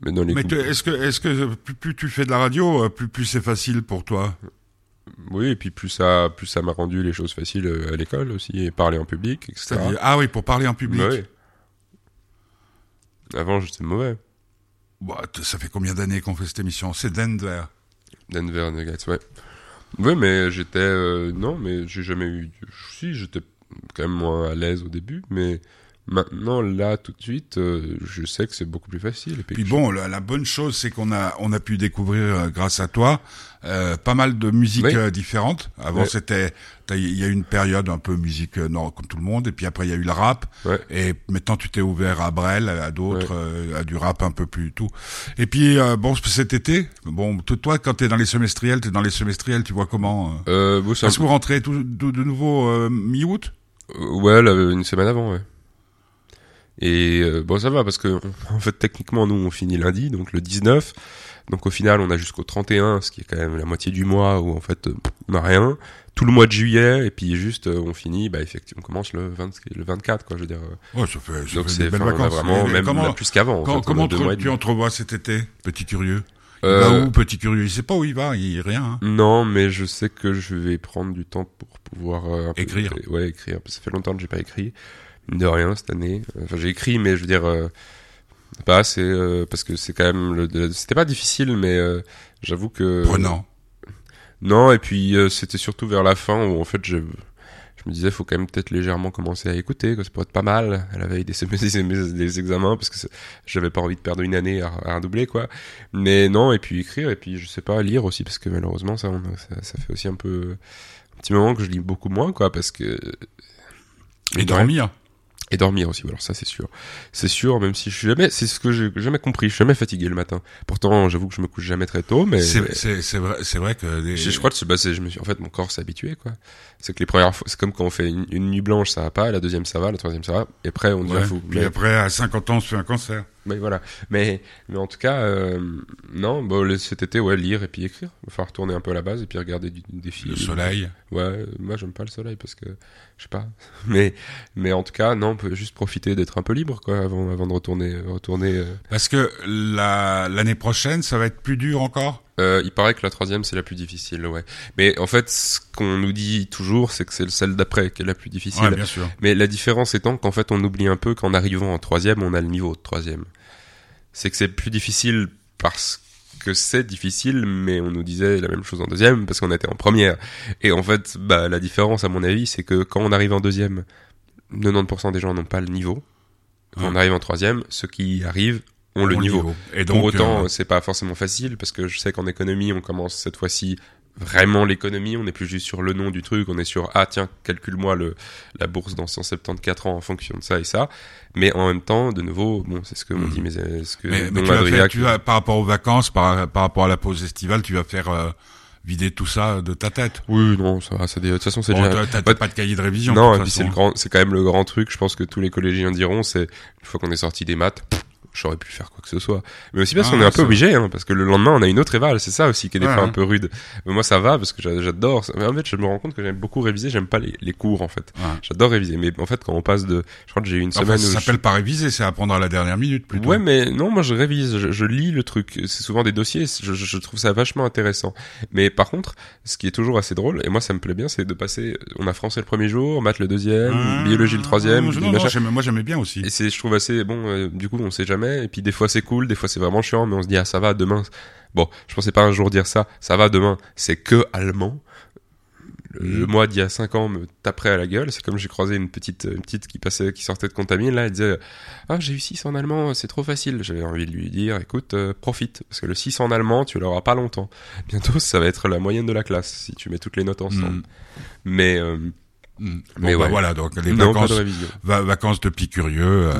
[SPEAKER 2] mais
[SPEAKER 1] mais tu- est-ce que, est-ce que plus, plus tu fais de la radio, euh, plus, plus c'est facile pour toi?
[SPEAKER 2] Oui, et puis plus ça, plus ça m'a rendu les choses faciles euh, à l'école aussi, et parler en public, etc.
[SPEAKER 1] Ah oui, pour parler en public.
[SPEAKER 2] Bah oui. Avant, j'étais mauvais.
[SPEAKER 1] Bah, ça fait combien d'années qu'on fait cette émission? C'est Denver.
[SPEAKER 2] Denver Nuggets, ouais. Oui, mais j'étais. euh, non, mais j'ai jamais eu. Si, j'étais quand même moins à l'aise au début, mais maintenant, là, tout de suite, euh, je sais que c'est beaucoup plus facile. Puis,
[SPEAKER 1] bon, la, la bonne chose, c'est qu'on a, on a pu découvrir, euh, grâce à toi, euh, pas mal de musiques
[SPEAKER 2] Oui.
[SPEAKER 1] euh, différentes. Avant,
[SPEAKER 2] Ouais.
[SPEAKER 1] c'était, il y a eu une période un peu musique, euh, non, comme tout le monde, et puis après, il y a eu le rap.
[SPEAKER 2] Ouais.
[SPEAKER 1] Et maintenant, tu t'es ouvert à Brel, à d'autres, euh, à du rap un peu plus tout. Et puis, euh, bon, cet été, bon, toi, quand t'es dans les semestriels, t'es dans les semestriels, tu vois comment euh, Est-ce que vous rentrez tout, de, de nouveau euh, mi-août?
[SPEAKER 2] Ouais, là, une semaine avant, ouais. Et euh, bon, ça va parce que en fait, techniquement, nous, on finit lundi, donc le 19. Donc au final, on a jusqu'au 31, ce qui est quand même la moitié du mois où en fait, on n'a rien. Tout le mois de juillet, et puis juste, euh, on finit, bah effectivement, on commence le, 20, le 24, quoi, je veux dire. euh.
[SPEAKER 1] Ouais, ça fait, ça
[SPEAKER 2] Donc c'est vraiment, même
[SPEAKER 1] comment,
[SPEAKER 2] plus qu'avant. en
[SPEAKER 1] quand-
[SPEAKER 2] fait,
[SPEAKER 1] comment
[SPEAKER 2] deux
[SPEAKER 1] tu- entrevois cet été, petit curieux? Il
[SPEAKER 2] Euh,
[SPEAKER 1] va où, petit curieux? Il sait pas où il va, il rien. Hein.
[SPEAKER 2] Non, mais je sais que je vais prendre du temps pour pouvoir euh, peu-
[SPEAKER 1] Écrire.
[SPEAKER 2] ouais, écrire. Ça fait longtemps que j'ai pas écrit. De rien cette année. Enfin, j'ai écrit, mais je veux dire euh, pas assez euh, parce que c'est quand même. Le, c'était pas difficile, mais euh, j'avoue que.
[SPEAKER 1] Prenant.
[SPEAKER 2] Non, et puis euh, c'était surtout vers la fin où en fait je. Je me disais, faut quand même peut-être légèrement commencer à écouter, que ça pourrait être pas mal à la veille des, des, des examens, parce que j'avais pas envie de perdre une année à, à redoubler, quoi. Mais non, et puis écrire, et puis je sais pas, lire aussi, parce que malheureusement, ça, on- ça, ça fait aussi un peu, un petit moment que je lis beaucoup moins, quoi, parce que.
[SPEAKER 1] Et dormir.
[SPEAKER 2] Et dormir aussi, alors ça c'est sûr. C'est sûr, même si je suis jamais, c'est ce que j'ai jamais compris, je suis jamais fatigué le matin. Pourtant, j'avoue que je me couche jamais très tôt, mais.
[SPEAKER 1] C'est c'est- c'est vrai, c'est vrai que. les-
[SPEAKER 2] Je, je crois que c'est- bah, je me suis, en fait, mon corps s'est habitué, quoi. C'est que les premières fois, c'est comme quand on fait une, une nuit blanche, ça va pas, la deuxième ça va, la troisième ça va, et après on devient
[SPEAKER 1] Ouais.
[SPEAKER 2] fou.
[SPEAKER 1] Puis
[SPEAKER 2] Mais,
[SPEAKER 1] après, à 50 ans, on se fait un cancer.
[SPEAKER 2] Mais voilà. Mais, mais en tout cas, euh, non, bon, le- cet été, ouais, lire et puis écrire. Falloir retourner un peu à la base et puis regarder du- des films.
[SPEAKER 1] Le soleil.
[SPEAKER 2] Ouais, moi j'aime pas le soleil parce que, je sais pas. Mais, mais en tout cas, non, on peut juste profiter d'être un peu libre, quoi, avant, avant de retourner, retourner, euh,
[SPEAKER 1] Parce que la- l'année prochaine, ça va être plus dur encore?
[SPEAKER 2] Euh, il paraît que la troisième c'est la plus difficile, ouais. Mais en fait, ce qu'on nous dit toujours, c'est que c'est celle d'après qui est la plus difficile.
[SPEAKER 1] Ouais, bien sûr.
[SPEAKER 2] Mais la différence étant qu'en fait, on oublie un peu qu'en arrivant en troisième, on a le niveau de troisième. C'est que c'est plus difficile parce que c'est difficile, mais on nous disait la même chose en deuxième parce qu'on était en première. Et en fait, bah, la différence, à mon avis, c'est que quand on arrive en deuxième, 90% des gens n'ont pas le niveau. Quand
[SPEAKER 1] Ouais.
[SPEAKER 2] on arrive en troisième, ceux qui y arrivent ont le
[SPEAKER 1] Au
[SPEAKER 2] niveau.
[SPEAKER 1] Et
[SPEAKER 2] Pour
[SPEAKER 1] donc,
[SPEAKER 2] autant,
[SPEAKER 1] euh,
[SPEAKER 2] c'est pas forcément facile parce que je sais qu'en économie, on commence cette fois-ci vraiment l'économie. On n'est plus juste sur le nom du truc. On est sur ah tiens, calcule-moi le la bourse dans 174 ans en fonction de ça et ça. Mais en même temps, de nouveau, bon, c'est ce que m'ont
[SPEAKER 1] Mhm.
[SPEAKER 2] dit euh, ce que
[SPEAKER 1] mais, mais tu vas faire, tu vas, par rapport aux vacances, par, par rapport à la pause estivale, tu vas faire euh, vider tout ça de ta tête.
[SPEAKER 2] Oui, non, ça va. ça De toute façon, c'est
[SPEAKER 1] Bon,
[SPEAKER 2] déjà.
[SPEAKER 1] t'as- pas de cahier de révision.
[SPEAKER 2] non,
[SPEAKER 1] de
[SPEAKER 2] et puis c'est le grand, c'est quand même le grand truc. Je pense que tous les collégiens diront, c'est une fois qu'on est sorti des maths, pff, j'aurais pu faire quoi que ce soit. Mais aussi parce
[SPEAKER 1] Ah,
[SPEAKER 2] qu'on est un peu obligé, hein, parce que le lendemain on a une autre éval. C'est ça aussi qui est des
[SPEAKER 1] Ouais,
[SPEAKER 2] fois un peu rude. Mais moi ça va parce que j'a- j'adore. Mais en fait, je me rends compte que j'aime beaucoup réviser. J'aime pas les, les cours en fait.
[SPEAKER 1] Ouais.
[SPEAKER 2] J'adore réviser. Mais en fait, quand on passe de, je crois que j'ai eu une
[SPEAKER 1] Enfin,
[SPEAKER 2] semaine
[SPEAKER 1] ça
[SPEAKER 2] je-
[SPEAKER 1] s'appelle pas réviser, c'est apprendre à la dernière minute plutôt.
[SPEAKER 2] Ouais, mais non, moi je révise, je, je lis le truc. C'est souvent des dossiers, je, trouve ça vachement intéressant. Mais par contre, ce qui est toujours assez drôle, et moi ça me plaît bien, c'est de passer. On a français le premier jour, maths le deuxième,
[SPEAKER 1] Ah,
[SPEAKER 2] biologie le troisième,
[SPEAKER 1] non, moi j'aimais bien aussi.
[SPEAKER 2] Et c'est, je trouve assez bon. euh, du coup, on sait jamais. Et puis des fois c'est cool, des fois c'est vraiment chiant, mais on se dit ah ça va demain. Bon, je pensais pas un jour dire ça. Ça va demain. C'est que allemand. Le, le
[SPEAKER 1] Mm.
[SPEAKER 2] mois d'il y a 5 ans me taperait à la gueule. C'est comme j'ai croisé une petite, une petite qui passait, qui sortait de Contamine. Là, elle disait ah j'ai eu 6 en allemand, c'est trop facile. J'avais envie de lui dire écoute, euh, profite parce que le 6 en allemand, tu l'auras pas longtemps. Bientôt, ça va être la moyenne de la classe si tu mets toutes les notes ensemble.
[SPEAKER 1] Mm.
[SPEAKER 2] Mais euh,
[SPEAKER 1] Mm.
[SPEAKER 2] Mais
[SPEAKER 1] Bon, bah,
[SPEAKER 2] ouais.
[SPEAKER 1] voilà, donc les
[SPEAKER 2] non,
[SPEAKER 1] vacances,
[SPEAKER 2] de
[SPEAKER 1] va- vacances de petits curieux, euh,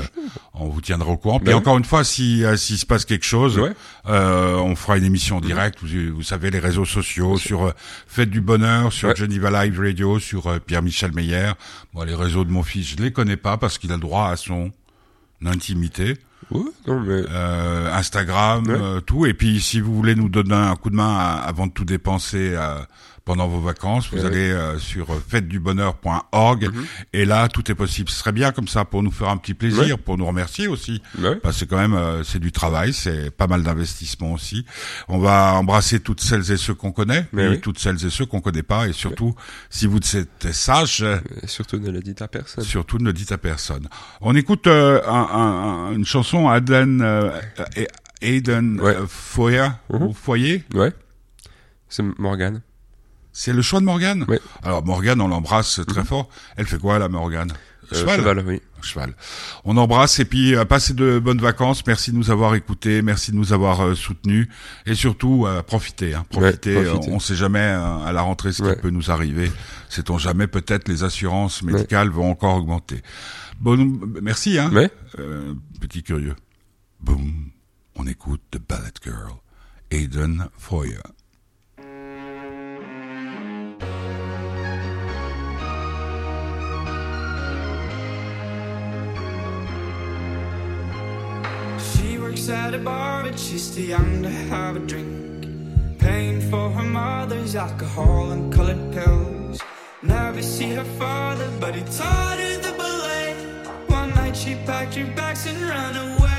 [SPEAKER 1] on vous tiendra au courant. Puis
[SPEAKER 2] oui.
[SPEAKER 1] encore une fois, si euh, s'il se passe quelque chose,
[SPEAKER 2] Ouais.
[SPEAKER 1] euh, on fera une émission en direct. Vous, vous savez les réseaux sociaux sur euh, Fête du Bonheur, sur
[SPEAKER 2] Ouais.
[SPEAKER 1] Geneva Live Radio, sur euh, Pierre-Michel Meyer. Moi, les réseaux de mon fils, je les connais pas parce qu'il a le droit à son intimité.
[SPEAKER 2] Ouais, non, mais
[SPEAKER 1] euh, Instagram, euh, tout. Et puis, si vous voulez nous donner un coup de main à- avant de tout dépenser euh, pendant vos vacances, vous allez euh, sur fêtedubonheur.org
[SPEAKER 2] Mhm.
[SPEAKER 1] et là, tout est possible. Ce serait bien comme ça pour nous faire un petit plaisir, pour nous remercier aussi.
[SPEAKER 2] ouais.
[SPEAKER 1] Parce que quand même, euh, c'est du travail, c'est pas mal d'investissement aussi. On va embrasser toutes celles et ceux qu'on connaît,
[SPEAKER 2] Mais oui.
[SPEAKER 1] toutes celles et ceux qu'on connaît pas. Et surtout, si vous êtes sage, euh,
[SPEAKER 2] surtout ne le dites à personne.
[SPEAKER 1] surtout ne le dites à personne. On écoute euh, un- un- un- une chanson Aden, euh, et- Aiden
[SPEAKER 2] Ouais.
[SPEAKER 1] euh, Foyer,
[SPEAKER 2] Mhm.
[SPEAKER 1] ou Foyer.
[SPEAKER 2] Ouais. C'est Morgane.
[SPEAKER 1] C'est le choix de Morgane
[SPEAKER 2] Ouais.
[SPEAKER 1] Alors Morgane, on l'embrasse très
[SPEAKER 2] Mhm.
[SPEAKER 1] fort. Elle fait quoi la Morgane?
[SPEAKER 2] Euh, cheval, oui.
[SPEAKER 1] cheval. On embrasse et puis euh, passez de bonnes vacances. Merci de nous avoir écoutés, merci de nous avoir euh, soutenus et surtout profitez. Hein, profitez.
[SPEAKER 2] Ouais, profitez.
[SPEAKER 1] On sait jamais euh, à la rentrée ce
[SPEAKER 2] Ouais.
[SPEAKER 1] qui peut nous arriver. Sait-on jamais peut-être les assurances médicales vont encore augmenter. Bon, merci. Hein, euh, petit curieux. Boum. On écoute The Ballet Girl, Aiden Foyer.
[SPEAKER 6] At a bar, but she's too young to have a drink. Paying for her mother's alcohol and colored pills. Never see her father, but he taught her the ballet. One night she packed her bags and ran away.